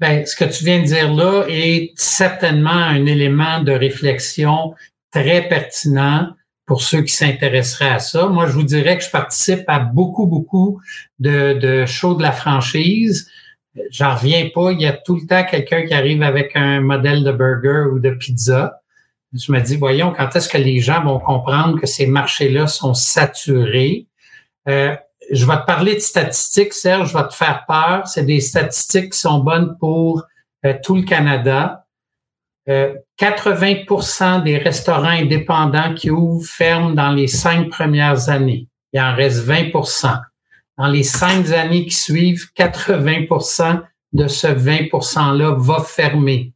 Ben, ce que tu viens de dire là est certainement un élément de réflexion très pertinent pour ceux qui s'intéresseraient à ça. Moi, je vous dirais que je participe à beaucoup, beaucoup de, de shows de la franchise. J'en reviens pas. Il y a tout le temps quelqu'un qui arrive avec un modèle de burger ou de pizza. Je me dis, voyons, quand est-ce que les gens vont comprendre que ces marchés-là sont saturés? Euh, je vais te parler de statistiques, Serge, je vais te faire peur. C'est des statistiques qui sont bonnes pour euh, tout le Canada. 80% euh, des restaurants indépendants qui ouvrent ferment dans les cinq premières années. Il en reste 20 Dans les cinq années qui suivent, 80% de ce 20 %-là va fermer.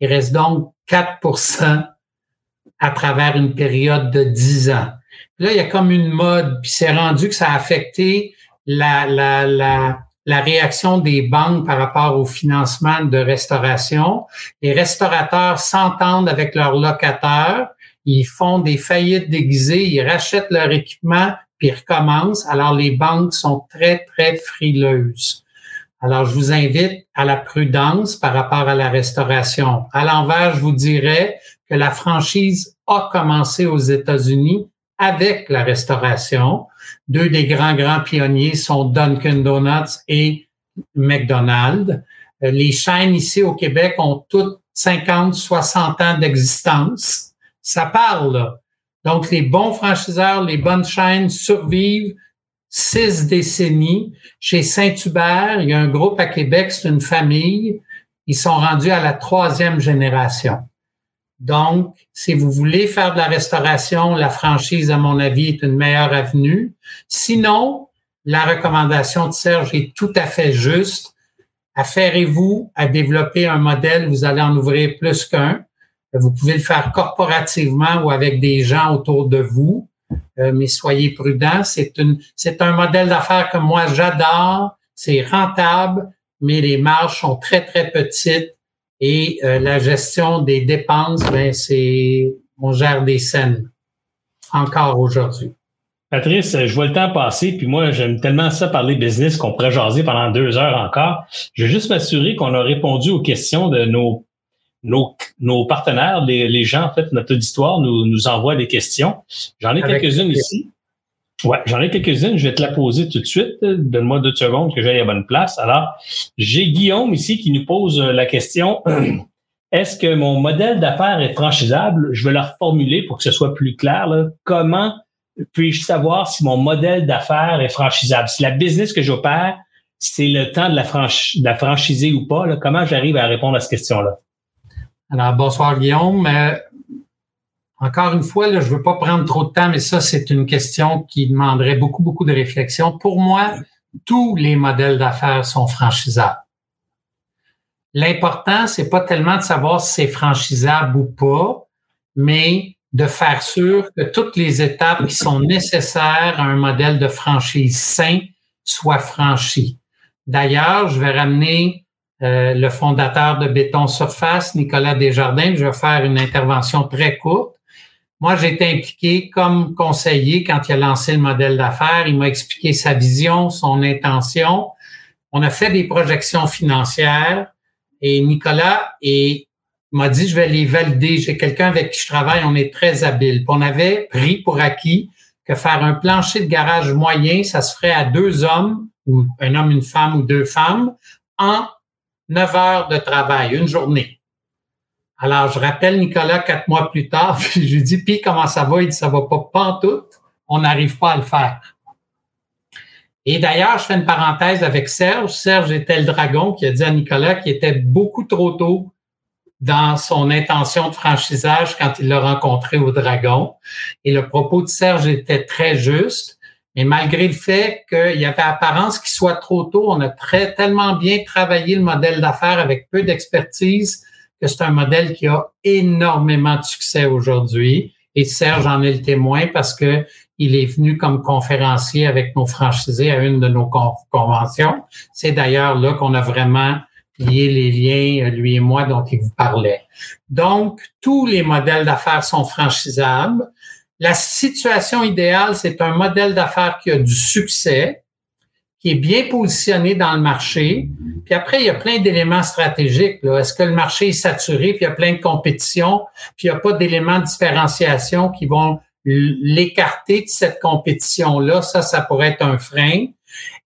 Il reste donc 4% à travers une période de 10 ans. Là, il y a comme une mode, puis c'est rendu que ça a affecté la, la, la, la réaction des banques par rapport au financement de restauration. Les restaurateurs s'entendent avec leurs locataires, ils font des faillites déguisées, ils rachètent leur équipement, puis recommencent. Alors les banques sont très, très frileuses. Alors, je vous invite à la prudence par rapport à la restauration. À l'envers, je vous dirais que la franchise a commencé aux États-Unis avec la restauration. Deux des grands, grands pionniers sont Dunkin' Donuts et McDonald's. Euh, les chaînes ici au Québec ont toutes 50, 60 ans d'existence. Ça parle. Donc, les bons franchiseurs, les bonnes chaînes survivent six décennies. Chez Saint-Hubert, il y a un groupe à Québec, c'est une famille. Ils sont rendus à la troisième génération. Donc, si vous voulez faire de la restauration, la franchise, à mon avis, est une meilleure avenue. Sinon, la recommandation de Serge est tout à fait juste. Affairez-vous à développer un modèle, vous allez en ouvrir plus qu'un. Vous pouvez le faire corporativement ou avec des gens autour de vous, euh, mais soyez prudents. C'est une, c'est un modèle d'affaires que moi j'adore. C'est rentable, mais les marges sont très très petites et euh, la gestion des dépenses, ben c'est on gère des scènes encore aujourd'hui.
Patrice, je vois le temps passer, puis moi, j'aime tellement ça parler business qu'on pourrait jaser pendant deux heures encore. Je veux juste m'assurer qu'on a répondu aux questions de nos, nos, nos partenaires, les, les, gens, en fait, notre auditoire nous, nous envoie des questions. J'en ai quelques-unes ici. Ouais, j'en ai quelques-unes. Je vais te la poser tout de suite. Donne-moi deux secondes que j'aille à bonne place. Alors, j'ai Guillaume ici qui nous pose la question. Est-ce que mon modèle d'affaires est franchisable? Je vais la reformuler pour que ce soit plus clair. Là. Comment puis-je savoir si mon modèle d'affaires est franchisable? Si la business que j'opère, c'est le temps de la, de la franchiser ou pas, là, comment j'arrive à répondre à cette question-là?
Alors, bonsoir Guillaume. Euh, encore une fois, je ne veux pas prendre trop de temps, mais ça, c'est une question qui demanderait beaucoup, beaucoup de réflexion. Pour moi, tous les modèles d'affaires sont franchisables. L'important, c'est pas tellement de savoir si c'est franchisable ou pas, mais de faire sûr que toutes les étapes qui sont nécessaires à un modèle de franchise sain soient franchies. D'ailleurs, je vais ramener euh, le fondateur de Béton Surface, Nicolas Desjardins. Je vais faire une intervention très courte. Moi, j'ai été impliqué comme conseiller quand il a lancé le modèle d'affaires. Il m'a expliqué sa vision, son intention. On a fait des projections financières et Nicolas m'a dit, je vais les valider. J'ai quelqu'un avec qui je travaille, on est très habile. on avait pris pour acquis que faire un plancher de garage moyen, ça se ferait à deux hommes, ou un homme, une femme ou deux femmes, en neuf heures de travail, une journée. Alors, je rappelle Nicolas quatre mois plus tard, je lui dis, puis comment ça va? Il dit, ça va pas pantoute, on n'arrive pas à le faire. Et d'ailleurs, je fais une parenthèse avec Serge. Serge était le dragon qui a dit à Nicolas qu'il était beaucoup trop tôt dans son intention de franchisage quand il l'a rencontré au Dragon. Et le propos de Serge était très juste. Mais malgré le fait qu'il y avait apparence qu'il soit trop tôt, on a très, tellement bien travaillé le modèle d'affaires avec peu d'expertise que c'est un modèle qui a énormément de succès aujourd'hui. Et Serge en est le témoin parce que il est venu comme conférencier avec nos franchisés à une de nos conventions. C'est d'ailleurs là qu'on a vraiment lier les liens, euh, lui et moi, dont il vous parlait. Donc, tous les modèles d'affaires sont franchisables. La situation idéale, c'est un modèle d'affaires qui a du succès, qui est bien positionné dans le marché. Puis après, il y a plein d'éléments stratégiques. Est-ce que le marché est saturé, puis il y a plein de compétition, puis il n'y a pas d'éléments de différenciation qui vont l'écarter de cette compétition-là? Ça, ça pourrait être un frein.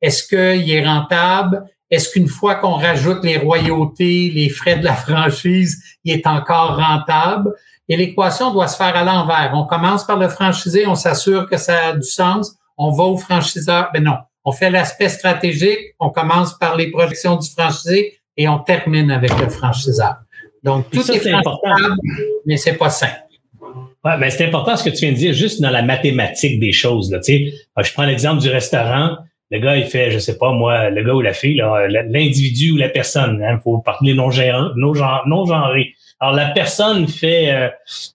Est-ce qu'il est rentable? Est-ce qu'une fois qu'on rajoute les royautés, les frais de la franchise, il est encore rentable? Et l'équation doit se faire à l'envers. On commence par le franchisé, on s'assure que ça a du sens, on va au franchiseur. Ben non, on fait l'aspect stratégique, on commence par les projections du franchisé et on termine avec le franchiseur. Donc, tout est, important, mais c'est pas simple.
Ouais, mais c'est important ce que tu viens de dire, juste dans la mathématique des choses. Là, tu sais, je prends l'exemple du restaurant le gars, il fait, je sais pas moi, le gars ou la fille, l'individu ou la personne. Il hein, faut parler non non genré. Alors la personne fait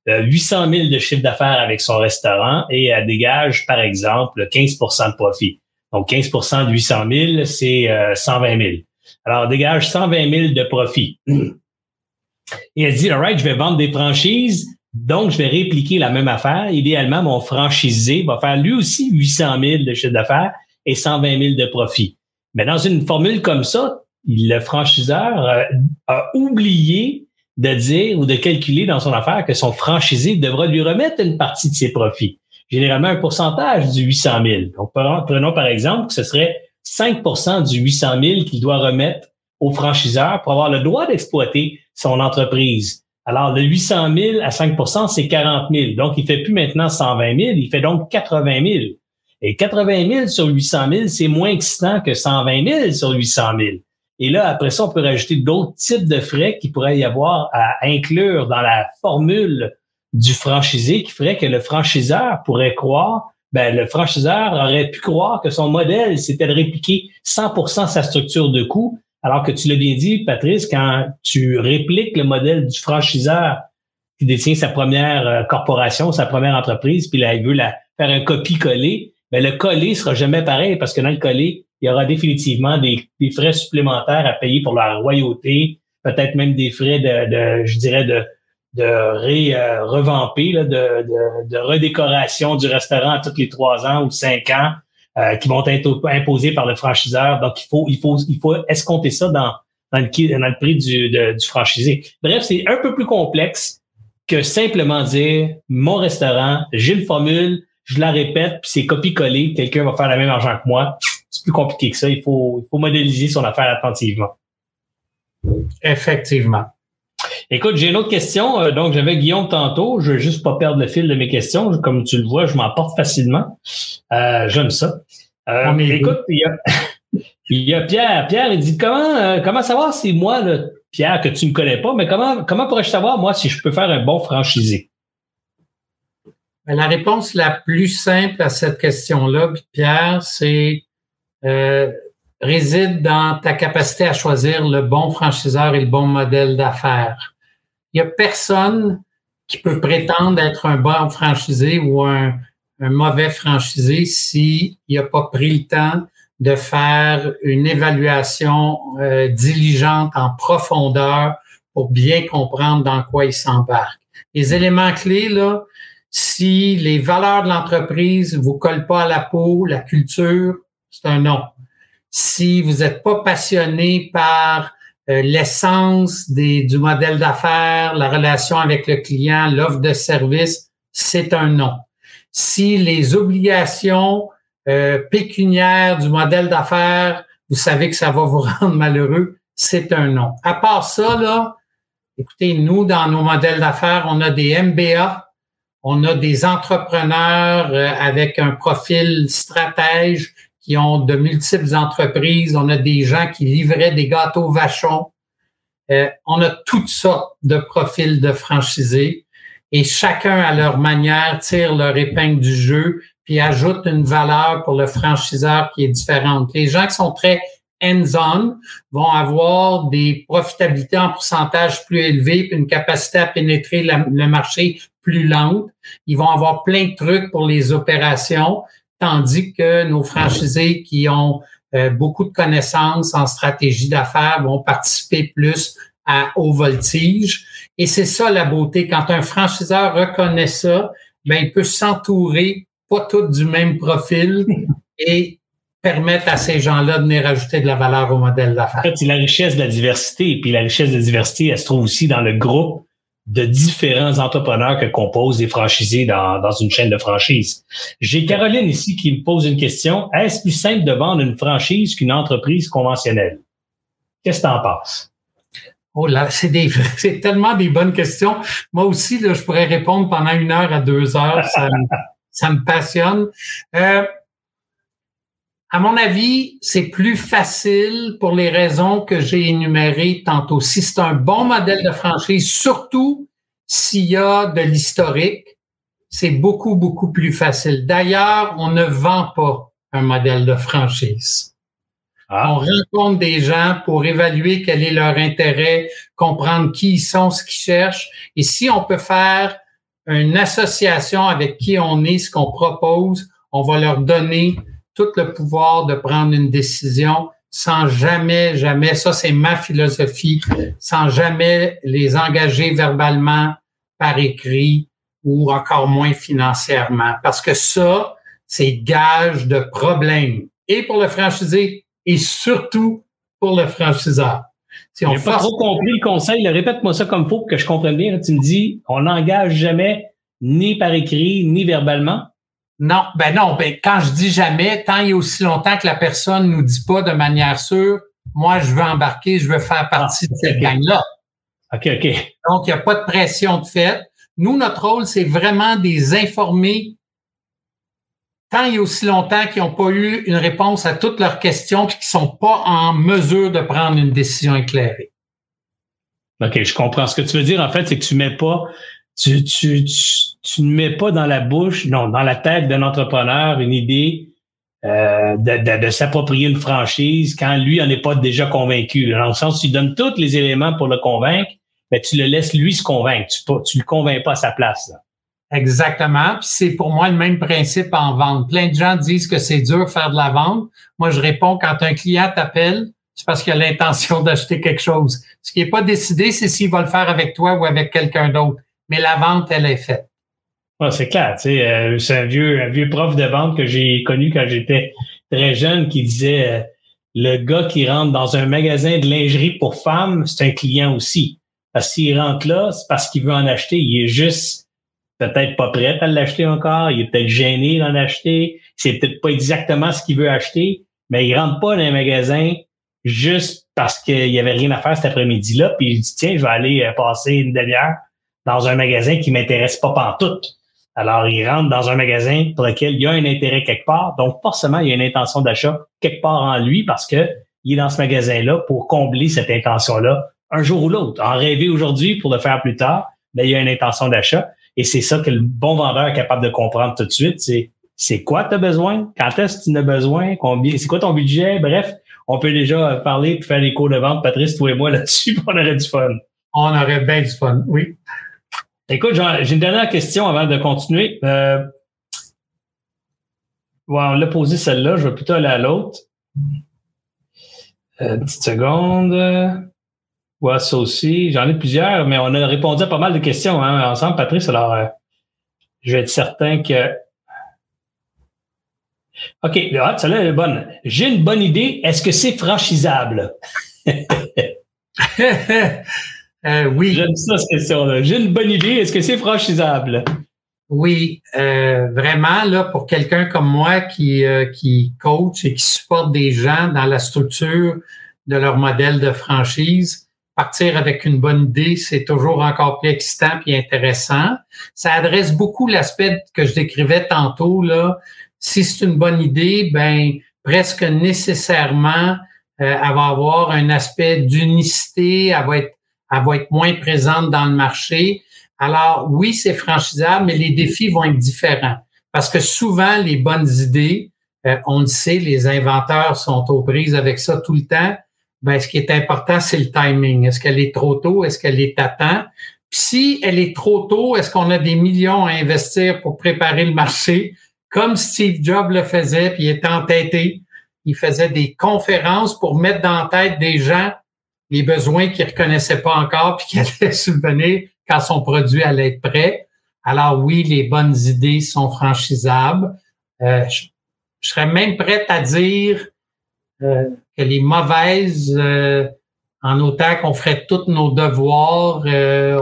800 euh, 000 de chiffre d'affaires avec son restaurant et elle dégage par exemple 15% de profit. Donc 15% de 800 000, c'est 120 000. Alors elle dégage 120 000 de profit. Et elle dit, alright, je vais vendre des franchises, donc je vais répliquer la même affaire. Idéalement, mon franchisé va faire lui aussi 800 000 de chiffre d'affaires et 120 000 de profit. Mais dans une formule comme ça, le franchiseur euh, a oublié de dire ou de calculer dans son affaire que son franchisé devra lui remettre une partie de ses profits, généralement un pourcentage du 800 000. Donc, prenons par exemple que ce serait 5% du 800 000 qu'il doit remettre au franchiseur pour avoir le droit d'exploiter son entreprise. Alors, le 800 000 à 5% c'est 40 000. Donc, il fait plus maintenant 120 000, il fait donc 80 000. Et 80 000 sur 800 000, c'est moins excitant que 120 000 sur 800 000. Et là, après ça, on peut rajouter d'autres types de frais qui pourraient y avoir à inclure dans la formule du franchisé qui ferait que le franchiseur pourrait croire, ben, le franchiseur aurait pu croire que son modèle, c'était de répliquer 100% sa structure de coût, alors que tu l'as bien dit, Patrice, quand tu répliques le modèle du franchiseur qui détient sa première euh, corporation, sa première entreprise, puis là, il veut la, faire un copie-coller, mais le coller sera jamais pareil parce que dans le coller, il y aura définitivement des, frais supplémentaires à payer pour la royauté, peut-être même des frais de, je dirais, de, de ré, euh, revamper, là, de, de, redécoration du restaurant tous les trois ans ou cinq ans, euh, qui vont être imposés par le franchiseur. Donc, il faut, il faut, il faut escompter ça dans, dans, le, dans le prix du, du franchisé. Bref, c'est un peu plus complexe que simplement dire mon restaurant, j'ai le formule, je la répète, puis c'est copier-coller, quelqu'un va faire le même argent que moi. C'est plus compliqué que ça. Il faut, il faut modéliser son affaire attentivement.
Effectivement.
Écoute, j'ai une autre question. Euh, donc, j'avais Guillaume tantôt. Je veux juste pas perdre le fil de mes questions. Comme tu le vois, je m'emporte facilement. Euh, J'aime ça. Euh, écoute, il y, a, il y, a, Pierre. Pierre, il dit comment euh, comment savoir si moi, Pierre, que tu ne connais pas, mais comment comment pourrais-je savoir moi si je peux faire un bon franchisé?
Ben, la réponse la plus simple à cette question-là, Pierre, c'est euh, réside dans ta capacité à choisir le bon franchiseur et le bon modèle d'affaires. Il y a personne qui peut prétendre être un bon franchisé ou un, mauvais franchisé s'il n'a pas pris le temps de faire une évaluation euh, diligente en profondeur pour bien comprendre dans quoi il s'embarque. Les éléments clés, là, si les valeurs de l'entreprise vous collent pas à la peau, la culture, c'est un non. Si vous n'êtes pas passionné par euh, l'essence du modèle d'affaires, la relation avec le client, l'offre de service, c'est un non. Si les obligations euh, pécuniaires du modèle d'affaires, vous savez que ça va vous rendre malheureux, c'est un non. À part ça, là, écoutez, nous, dans nos modèles d'affaires, on a des MBA, on a des entrepreneurs euh, avec un profil stratège qui ont de multiples entreprises. On a des gens qui livraient des gâteaux vachons. Euh, on a toutes sortes de profils de franchisés et chacun à leur manière tire leur épingle du jeu puis ajoute une valeur pour le franchiseur qui est différente. Les gens qui sont très hands-on vont avoir des profitabilités en pourcentage plus élevées puis une capacité à pénétrer le marché plus lente. Ils vont avoir plein de trucs pour les opérations, tandis que nos franchisés qui ont euh, beaucoup de connaissances en stratégie d'affaires vont participer plus à haut voltige. Et c'est ça la beauté. Quand un franchiseur reconnaît ça, ben, il peut s'entourer pas tous du même profil et permettre à ces gens-là de venir ajouter de la valeur au modèle d'affaires. En
fait, c'est la richesse de la diversité. Et puis la richesse de la diversité, elle se trouve aussi dans le groupe de différents entrepreneurs que composent des franchisés dans, dans une chaîne de franchise. J'ai Caroline ici qui me pose une question. Est-ce plus simple de vendre une franchise qu'une entreprise conventionnelle? Qu'est-ce que tu en penses?
Oh là, c'est des, c'est tellement des bonnes questions. Moi aussi, je pourrais répondre pendant une heure à deux heures. Ça, me, ça me passionne. Euh, à mon avis, c'est plus facile pour les raisons que j'ai énumérées tantôt. Si c'est un bon modèle de franchise, surtout s'il y a de l'historique, c'est beaucoup, beaucoup plus facile. D'ailleurs, on ne vend pas un modèle de franchise. Ah. On rencontre des gens pour évaluer quel est leur intérêt, comprendre qui ils sont, ce qu'ils cherchent. Et si on peut faire une association avec qui on est, ce qu'on propose, on va leur donner tout le pouvoir de prendre une décision sans jamais, jamais, ça c'est ma philosophie, sans jamais les engager verbalement, par écrit ou encore moins financièrement. Parce que ça, c'est gage de problème. Et pour le franchisé et surtout pour le franchiseur.
Si on pas trop compris le conseil. Répète-moi ça comme faut pour que je comprenne bien. tu me dis, on n'engage jamais ni par écrit, ni verbalement.
Non, ben non. Ben, quand je dis jamais, tant et aussi longtemps que la personne nous dit pas de manière sûre, moi, je veux embarquer, je veux faire partie de cette gang-là.
OK, OK.
Donc, il n'y a pas de pression de fait. Nous, notre rôle, c'est vraiment des informer tant et aussi longtemps qu'ils n'ont pas eu une réponse à toutes leurs questions et qu'ils sont pas en mesure de prendre une décision éclairée.
OK, je comprends. Ce que tu veux dire, en fait, c'est que tu mets pas, tu, ne mets pas dans la bouche, non, dans la tête d'un entrepreneur une idée euh, de, de, s'approprier une franchise quand lui en est pas déjà convaincu. Dans le sens, tu donnes tous les éléments pour le convaincre, mais tu le laisses lui se convaincre. Tu ne le convaincs pas à sa place.
Exactement. Puis c'est pour moi le même principe en vente. Plein de gens disent que c'est dur de faire de la vente. Moi, je réponds quand un client t'appelle, c'est parce qu'il a l'intention d'acheter quelque chose. Ce qui n'est pas décidé, c'est s'il va le faire avec toi ou avec quelqu'un d'autre. Mais la vente, elle est faite.
c'est clair. Tu sais, euh, c'est un vieux, un vieux prof de vente que j'ai connu quand j'étais très jeune qui disait euh, le gars qui rentre dans un magasin de lingerie pour femmes, c'est un client aussi. Parce qu'il rentre là, c'est parce qu'il veut en acheter. Il est juste peut-être pas prêt à l'acheter encore, il est peut-être gêné d'en acheter, c'est peut-être pas exactement ce qu'il veut acheter, mais il rentre pas dans un magasin juste parce qu'il y avait rien à faire cet après-midi-là, puis il dit tiens, je vais aller euh, passer une demi-heure dans un magasin qui m'intéresse pas pantoute. Alors, il rentre dans un magasin pour lequel il y a un intérêt quelque part, donc forcément, il y a une intention d'achat quelque part en lui parce que il est dans ce magasin-là pour combler cette intention-là un jour ou l'autre. En rêver aujourd'hui pour le faire plus tard, mais il y a une intention d'achat. Et c'est ça que le bon vendeur est capable de comprendre tout de suite. C'est c'est quoi tu as besoin? Quand est-ce que tu as besoin? Combien? C'est quoi ton budget? Bref, on peut déjà parler et faire les cours de vente, Patrice, toi et moi là-dessus, on aurait du fun.
On aurait bien du fun, oui.
Écoute, j'ai une dernière question avant de continuer. Euh, on l'a posé celle-là, je vais plutôt aller à l'autre. Euh, petite seconde. Ouais, ça aussi. J'en ai plusieurs, mais on a répondu à pas mal de questions hein, ensemble, Patrice. Alors, euh, je vais être certain que. OK, là, celle-là est bonne. J'ai une bonne idée. Est-ce que c'est franchisable?
euh, oui.
J'aime ça, cette question-là. J'ai une bonne idée. Est-ce que c'est franchisable?
Oui, euh, vraiment, là, pour quelqu'un comme moi qui, euh, qui coach et qui supporte des gens dans la structure de leur modèle de franchise, partir avec une bonne idée, c'est toujours encore plus excitant et intéressant. Ça adresse beaucoup l'aspect que je décrivais tantôt là. Si c'est une bonne idée, ben presque nécessairement, euh, elle va avoir un aspect d'unicité, elle va être, elle va être moins présente dans le marché. Alors oui, c'est franchisable, mais les défis vont être différents parce que souvent les bonnes idées, euh, on le sait, les inventeurs sont aux prises avec ça tout le temps ben, ce qui est important, c'est le timing. Est-ce qu'elle est trop tôt? Est-ce qu'elle est à temps? Puis si elle est trop tôt, est-ce qu'on a des millions à investir pour préparer le marché? Comme Steve Jobs le faisait, puis il était entêté. Il faisait des conférences pour mettre dans la tête des gens les besoins qu'ils reconnaissaient pas encore, puis qui allaient subvenir quand son produit allait être prêt. Alors oui, les bonnes idées sont franchisables. Euh, je, serais même prête à dire euh, que les mauvaises, euh, en autant qu'on ferait tous nos devoirs,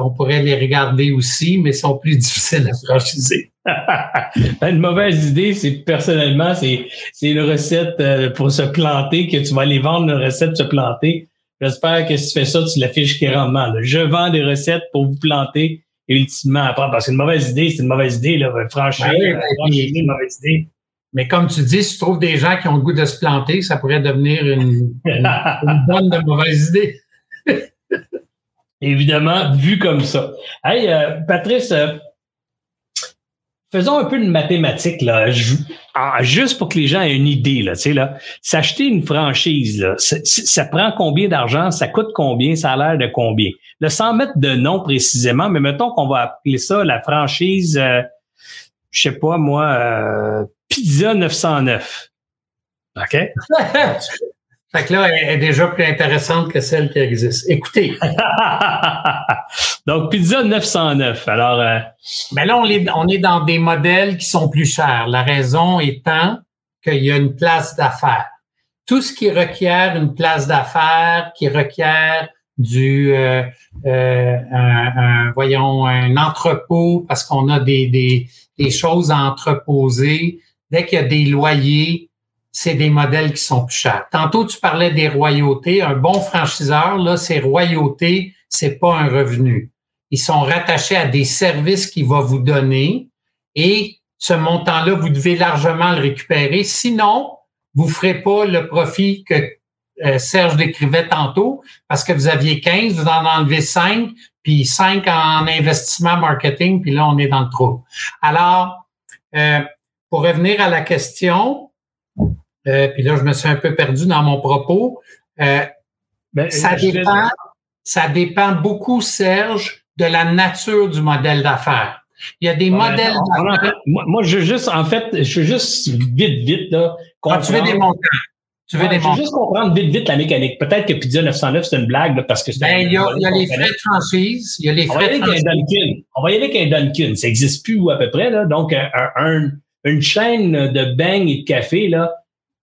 on pourrait les regarder aussi, mais sont plus difficiles à franchiser.
une mauvaise idée, c'est personnellement, c'est, c'est une recette pour se planter, que tu vas aller vendre une recette se planter. J'espère que si tu fais ça, tu l'affiches clairement. Je vends des recettes pour vous planter et ultimement après, parce que une mauvaise idée, c'est une mauvaise idée, là. Franchir, ben
franchir une mauvaise idée. Mais comme tu dis, si tu trouves des gens qui ont le goût de se planter, ça pourrait devenir une, bonne de mauvaise idée.
Évidemment, vu comme ça. Hey, euh, Patrice, euh, faisons un peu de mathématiques, là. Ah, juste pour que les gens aient une idée, là. Tu sais, là. S'acheter une franchise, ça, prend combien d'argent? Ça coûte combien? Ça a l'air de combien? Là, sans mettre de nom précisément, mais mettons qu'on va appeler ça la franchise, euh, je sais pas, moi, Pizza 909. OK?
fait que là, elle est déjà plus intéressante que celle qui existe. Écoutez.
Donc, Pizza 909. Alors. Euh...
Ben là, on est, on est dans des modèles qui sont plus chers. La raison étant qu'il y a une place d'affaires. tout ce qui requiert une place d'affaires, qui requiert du, euh, euh, un, voyons, un entrepôt parce qu'on a des, des, des choses à entreposer. Dès qu'il y a des loyers, c'est des modèles qui sont plus chers. Tantôt, tu parlais des royautés. Un bon franchiseur, là, ces royautés, c'est pas un revenu. Ils sont rattachés à des services qu'il va vous donner et ce montant-là, vous devez largement le récupérer. Sinon, vous ferez pas le profit que euh, Serge décrivait tantôt parce que vous aviez 15, vous en enlevez 5, puis 5 en investissement marketing, puis là, on est dans le trou. Alors, euh, pour revenir à la question, euh, puis là, je me suis un peu perdu dans mon propos. Euh, ben, ça dépend, ça dépend beaucoup, Serge, de la nature du modèle d'affaires. Il y a des modèles
d'affaires. Moi, je veux juste, en fait, je veux juste vite, vite, là.
Quand ah, tu veux des montants.
Tu veux des je veux juste comprendre vite, vite la mécanique. Peut-être que Pizza 909, c'est une blague, parce que c'est
ben, il y a, y a les frais de franchise. Il y a les frais
de franchise. Dunkin. On va y aller avec un Dunkin. Ça n'existe plus à peu près, là. Donc, un, une chaîne de beignes et de café, là,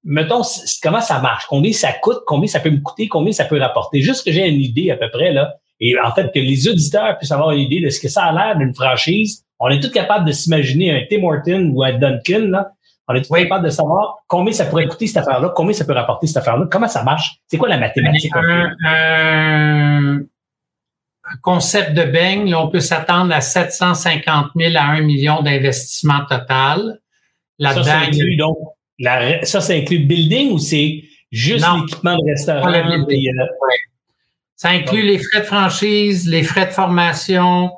mettons, comment ça marche, combien ça coûte, combien ça peut me coûter, combien ça peut rapporter? Juste que j'ai une idée à peu près, là. Et en fait, que les auditeurs puissent avoir une idée de ce que ça a l'air d'une franchise. On est tous capables de s'imaginer un Tim Horton ou un Dunkin, là. On est tous capables de savoir combien ça pourrait coûter cette affaire-là, combien ça peut rapporter cette affaire-là, comment ça marche? C'est quoi la mathématique?
Un, concept de beigne, là, on peut s'attendre à 750 000 à 1 million d'investissement total.
La ça, donc ça, ça inclut le building ou c'est juste l'équipement de restaurant? Euh,
ça inclut les frais de franchise, les frais de formation,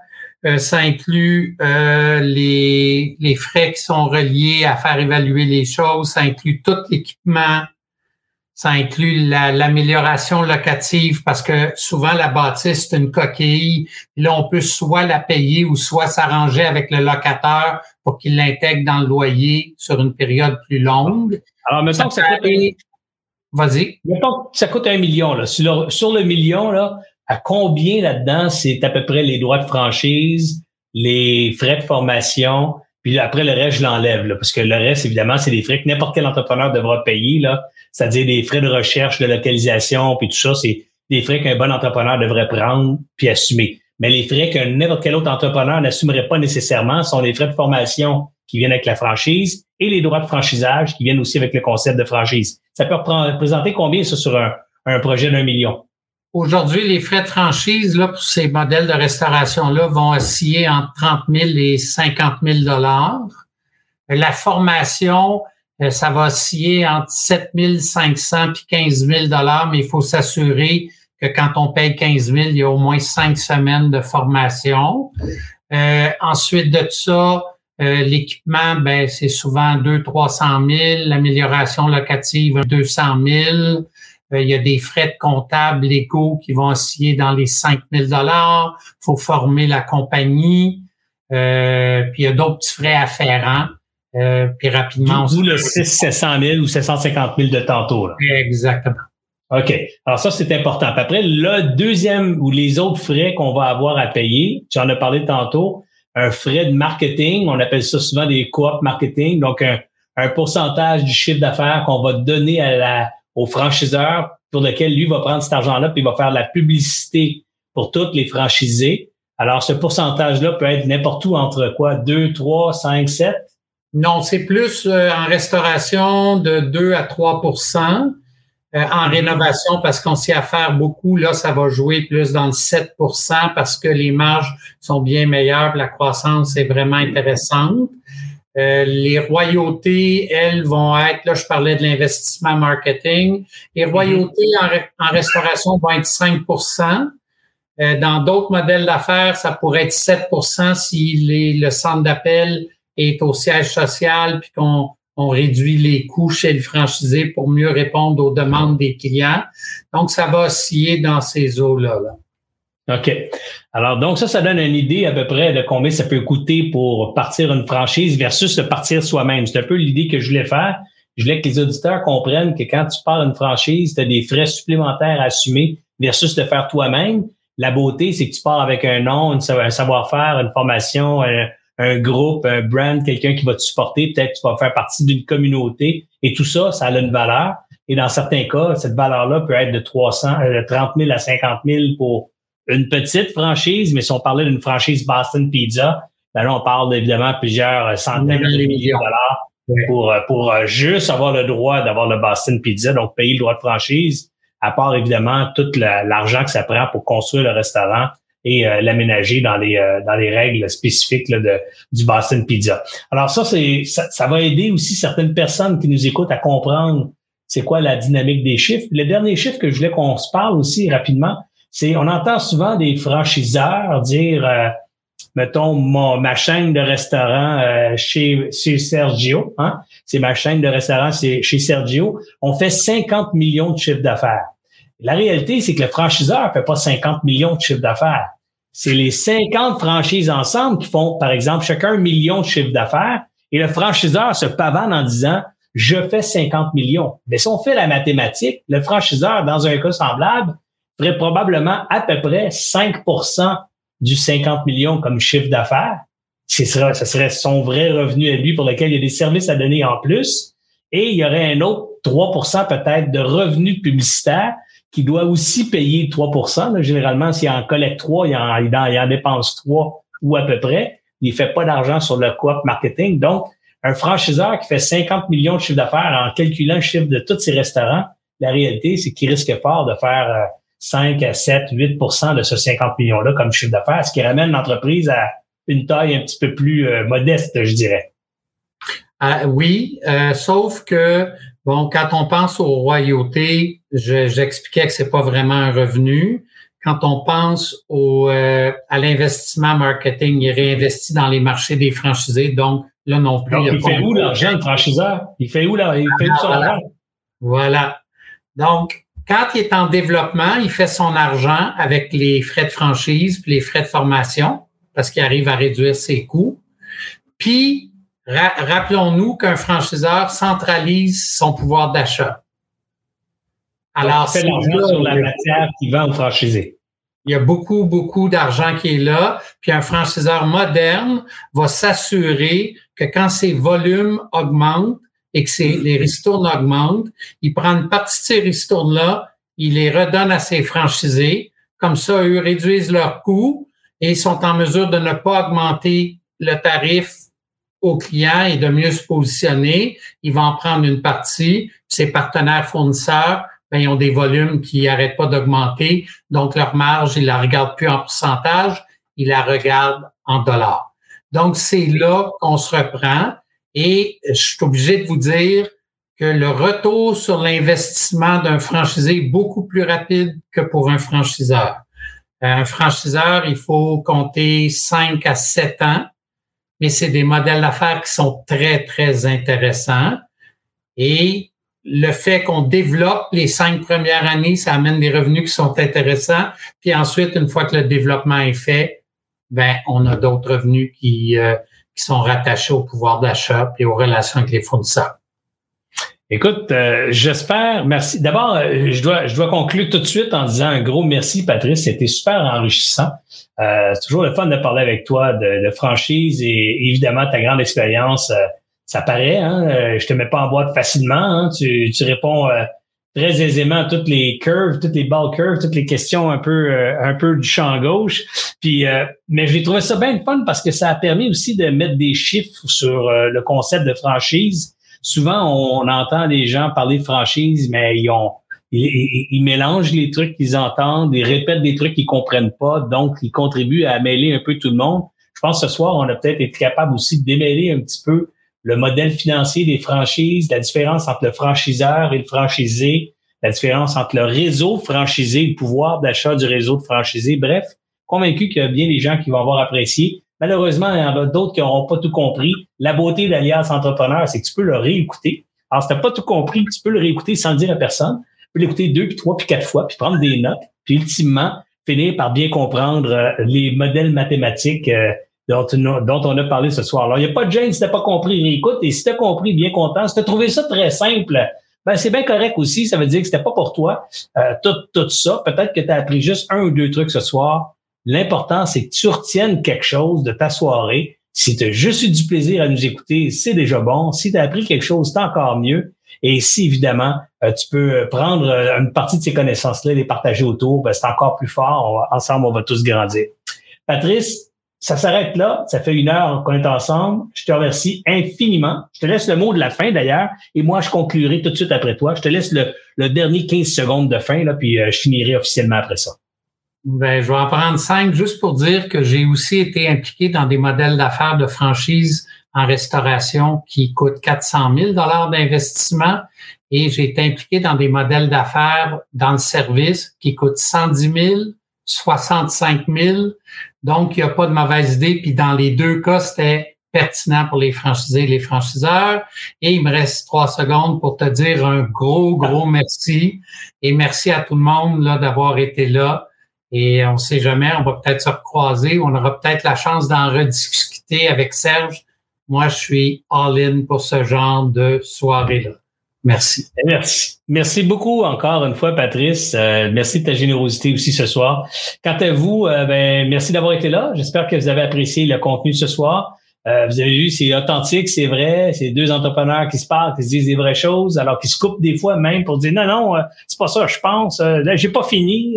euh, ça inclut euh, les, les frais qui sont reliés à faire évaluer les choses, ça inclut tout l'équipement, ça inclut l'amélioration locative parce que souvent la bâtisse, c'est une coquille. Là, on peut soit la payer ou soit s'arranger avec le locataire pour qu'il l'intègre dans le loyer sur une période plus longue.
Alors, mettons que ça coûte un...
Vas-y.
Mettons que ça coûte un million. Là. Sur, le, sur le million, là, à combien là-dedans, c'est à peu près les droits de franchise, les frais de formation, puis après, le reste, je l'enlève, parce que le reste, évidemment, c'est des frais que n'importe quel entrepreneur devra payer, là. C'est-à-dire des frais de recherche, de localisation, puis tout ça, c'est des frais qu'un bon entrepreneur devrait prendre puis assumer. Mais les frais que n'importe quel autre entrepreneur n'assumerait pas nécessairement sont les frais de formation qui viennent avec la franchise et les droits de franchisage qui viennent aussi avec le concept de franchise. Ça peut représenter combien, ça, sur un, un projet d'un million?
Aujourd'hui, les frais de franchise là, pour ces modèles de restauration-là vont osciller entre 30 000 et 50 000 dollars. La formation, ça va osciller entre 7 500 et 15 000 dollars, mais il faut s'assurer que quand on paye 15 000, il y a au moins cinq semaines de formation. Euh, ensuite de ça, euh, l'équipement, ben c'est souvent 2 300 000. L'amélioration locative, 200 000. Euh, il y a des frais de comptable légaux qui vont osciller dans les 5 000 dollars. faut former la compagnie. Euh, puis il y a d'autres petits frais afférents. Euh, puis rapidement...
D'où le 6 700 000 ou 750 000 de tantôt. Là.
Exactement.
OK. Alors ça, c'est important. Puis après, le deuxième ou les autres frais qu'on va avoir à payer, tu en as parlé tantôt, un frais de marketing, on appelle ça souvent des coop marketing, donc un, un pourcentage du chiffre d'affaires qu'on va donner à la, au franchiseur pour lequel lui va prendre cet argent-là puis il va faire la publicité pour toutes les franchisés. Alors, ce pourcentage-là peut être n'importe où entre quoi? 2, 3, 5, 7?
Non, c'est plus euh, en restauration de 2 à 3% euh, en rénovation, parce qu'on s'y affaire beaucoup, là, ça va jouer plus dans le 7% parce que les marges sont bien meilleures, la croissance est vraiment intéressante. Euh, les royautés, elles, vont être, là, je parlais de l'investissement marketing. Les mhm. royautés en, restauration vont être 5% euh, Dans d'autres modèles d'affaires, ça pourrait être 7% si le centre d'appel est au siège social puis qu'on on réduit les coûts chez le franchisé pour mieux répondre aux demandes des clients. Donc, ça va osciller dans ces eaux-là. là
OK. Alors, donc, ça, ça donne une idée à peu près de combien ça peut coûter pour partir une franchise versus se partir soi-même. C'est un peu l'idée que je voulais faire. Je voulais que les auditeurs comprennent que quand tu pars une franchise, tu as des frais supplémentaires à assumer versus le faire toi-même. La beauté, c'est que tu pars avec un nom, un savoir-faire, une formation, un, groupe, un brand, quelqu'un qui va te supporter. Peut-être que tu vas faire partie d'une communauté. Et tout ça, ça a une valeur. Et dans certains cas, cette valeur-là peut être de 300, de 30 000 à 50 000 pour une petite franchise, mais si on parlait d'une franchise Boston Pizza, ben là, on parle évidemment plusieurs centaines de milliers de dollars pour, pour juste avoir le droit d'avoir le Boston Pizza, donc payer le droit de franchise, à part évidemment tout l'argent que ça prend pour construire le restaurant et euh, l'aménager dans les euh, dans les règles spécifiques de, du Boston Pizza. Alors ça, c'est ça, ça, va aider aussi certaines personnes qui nous écoutent à comprendre c'est quoi la dynamique des chiffres. Le dernier chiffre que je voulais qu'on se parle aussi rapidement, c'est on entend souvent des franchiseurs dire euh, mettons ma chaîne de restaurant chez, chez Sergio, hein? c'est ma chaîne de restaurant c'est chez Sergio, on fait 50 millions de chiffres d'affaires. La réalité, c'est que le franchiseur fait pas 50 millions de chiffres d'affaires. C'est les 50 franchises ensemble qui font, par exemple, chacun un million de chiffres d'affaires et le franchiseur se pavane en disant je fais 50 millions. Mais si on fait la mathématique, le franchiseur, dans un cas semblable, ferait probablement à peu près 5% du 50 millions comme chiffre d'affaires. Ce serait, ce serait son vrai revenu à lui pour lequel il y a des services à donner en plus. Et il y aurait un autre 3% peut-être de revenus publicitaires qui doit aussi payer 3% Généralement, s'il en collecte 3, il en, il en, dépense 3 ou à peu près. Il fait pas d'argent sur le coop marketing. Donc, un franchiseur qui fait 50 millions de chiffre d'affaires en calculant le chiffre de tous ses restaurants, la réalité, c'est qu'il risque fort de faire 5 à 7, 8% de ce 50 millions-là comme chiffre d'affaires, ce qui ramène l'entreprise à une taille un petit peu plus euh, modeste, je dirais.
Ah, oui, euh, sauf que Bon, quand on pense aux royautés, j'expliquais que c'est pas vraiment un revenu. Quand on pense au, euh, à l'investissement marketing, il réinvestit dans les marchés des franchisés. Donc, là non plus.
il, fait où l'argent, le franchiseur? Il fait où, là? Il fait où son
voilà. argent? Voilà. Donc, quand il est en développement, il fait son argent avec les frais de franchise puis les frais de formation parce qu'il arrive à réduire ses coûts. Puis, rappelons-nous qu'un franchiseur centralise son pouvoir d'achat.
Alors, c'est l'argent sur la matière qui vend au franchisé.
Il y a beaucoup, beaucoup d'argent qui est là. Puis un franchiseur moderne va s'assurer que quand ses volumes augmentent et que les ristournes augmentent, il prend une partie de ces ristournes-là, il les redonne à ses franchisés. Comme ça, eux réduisent leurs coûts et sont en mesure de ne pas augmenter le tarif au client et de mieux se positionner. Il va en prendre une partie. Ses partenaires fournisseurs, ben, ils ont des volumes qui n'arrêtent pas d'augmenter. Donc, leur marge, ils la regardent plus en pourcentage, ils la regardent en dollars. Donc, c'est là qu'on se reprend. Et je suis obligé de vous dire que le retour sur l'investissement d'un franchisé est beaucoup plus rapide que pour un franchiseur. Un franchiseur, il faut compter 5 à 7 ans mais c'est des modèles d'affaires qui sont très, très intéressants. Et le fait qu'on développe les cinq premières années, ça amène des revenus qui sont intéressants. Puis ensuite, une fois que le développement est fait, ben on a d'autres revenus qui, euh, qui sont rattachés au pouvoir d'achat et aux relations avec les fournisseurs.
Écoute, euh, j'espère, merci. D'abord, euh, je dois, je dois conclure tout de suite en disant un gros merci, Patrice. C'était super enrichissant. Euh, c'est toujours le fun de parler avec toi de, de franchise et évidemment ta grande expérience. ça paraît, hein? je te mets pas en boîte facilement. Hein? Tu, tu réponds très aisément à toutes les curves, toutes les ball curves, toutes les questions un peu, un peu du champ gauche. Puis, mais j'ai trouvé ça bien fun parce que ça a permis aussi de mettre des chiffres sur le concept de franchise souvent, on, entend des gens parler de franchise, mais ils ont ils, mélangent les trucs qu'ils entendent, ils répètent des trucs qu'ils comprennent pas, donc ils contribuent à mêler un peu tout le monde. Je pense que ce soir, on a peut-être été capable aussi de démêler un petit peu le modèle financier des franchises, la différence entre le franchiseur et le franchisé, la différence entre le réseau franchisé le pouvoir d'achat du réseau de franchisés. Bref, convaincu qu'il y a bien des gens qui vont avoir apprécié. Malheureusement, il y en a d'autres qui n'auront pas tout compris. La beauté d'Alias Entrepreneur, c'est que tu peux le réécouter. Alors, si tu n'as pas tout compris, tu peux le réécouter sans dire à personne. Tu peux l'écouter deux, puis trois, puis quatre fois, puis prendre des notes, puis ultimement finir par bien comprendre euh, les modèles mathématiques euh, dont, on a parlé ce soir. Alors, il n'y a pas de gêne si tu pas compris, réécoute. Et si tu as compris, bien content. Si tu as trouvé ça très simple, ben c'est bien correct aussi. Ça veut dire que c'était pas pour toi. Euh, tout, tout ça, peut-être que tu as appris juste un ou deux trucs ce soir. L'important, c'est que tu retiennes quelque chose de ta soirée. Si tu as juste eu du plaisir à nous écouter, c'est déjà bon. Si tu as appris quelque chose, c'est encore mieux. Et si, évidemment, euh, tu peux prendre euh, une partie de ces connaissances-là et les partager autour, ben, c'est encore plus fort. ensemble, on va tous grandir. Patrice, ça s'arrête là. Ça fait une heure qu'on est ensemble. Je te remercie infiniment. Je te laisse le mot de la fin d'ailleurs. Et moi, je conclurai tout de suite après toi. Je te laisse le, dernier 15 secondes de fin, là, puis je finirai officiellement après ça.
Ben, je vais en prendre cinq juste pour dire que j'ai aussi été impliqué dans des modèles d'affaires de franchise en restauration qui coûtent 400 000 dollars d'investissement et j'ai été impliqué dans des modèles d'affaires dans le service qui coûtent 110 000, 65 000. Donc, il n'y a pas de mauvaise idée. Puis dans les deux cas, c'était pertinent pour les franchisés et les franchiseurs. Et il me reste trois secondes pour te dire un gros, gros merci. Et merci à tout le monde d'avoir été là. Et on ne sait jamais, on va peut-être se recroiser, on aura peut-être la chance d'en rediscuter avec Serge. Moi, je suis all-in pour ce genre de soirée-là. Merci.
Merci. Merci beaucoup encore une fois, Patrice. Euh, merci de ta générosité aussi ce soir. Quant à vous, euh, ben, merci d'avoir été là. J'espère que vous avez apprécié le contenu ce soir. Euh, vous avez vu, c'est authentique, c'est vrai. C'est deux entrepreneurs qui se parlent, qui se disent des vraies choses, alors qu'ils se coupent des fois même pour dire non, non, euh, c'est pas ça, je pense. Euh, là, j'ai pas fini.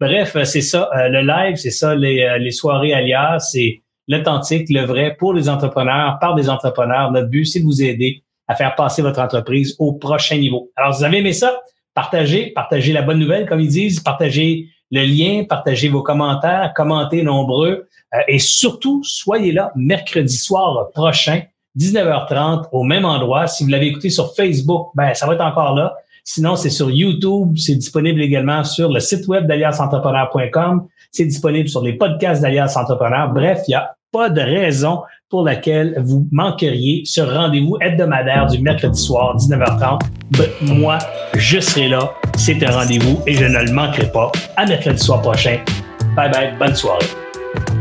bref, c'est ça. le live, c'est ça, les, les soirées alias, c'est l'authentique, le vrai pour les entrepreneurs, par des entrepreneurs. Notre but, c'est de vous aider à faire passer votre entreprise au prochain niveau. Alors, vous avez aimé ça? Partagez, partagez la bonne nouvelle, comme ils disent, partagez le lien, partagez vos commentaires, commentez nombreux. Euh, et surtout, soyez là mercredi soir prochain, 19h30, au même endroit. Si vous l'avez écouté sur Facebook, ben ça va être encore là. Sinon, c'est sur YouTube. C'est disponible également sur le site web d'aliasentrepreneur.com. C'est disponible sur les podcasts d'Alias Entrepreneur. Bref, il n'y a pas de raison pour laquelle vous manqueriez ce rendez-vous hebdomadaire du mercredi soir, 19h30. Ben, moi, je serai là. C'est un rendez-vous et je ne le manquerai pas. À mercredi soir prochain. Bye bye. Bonne soirée.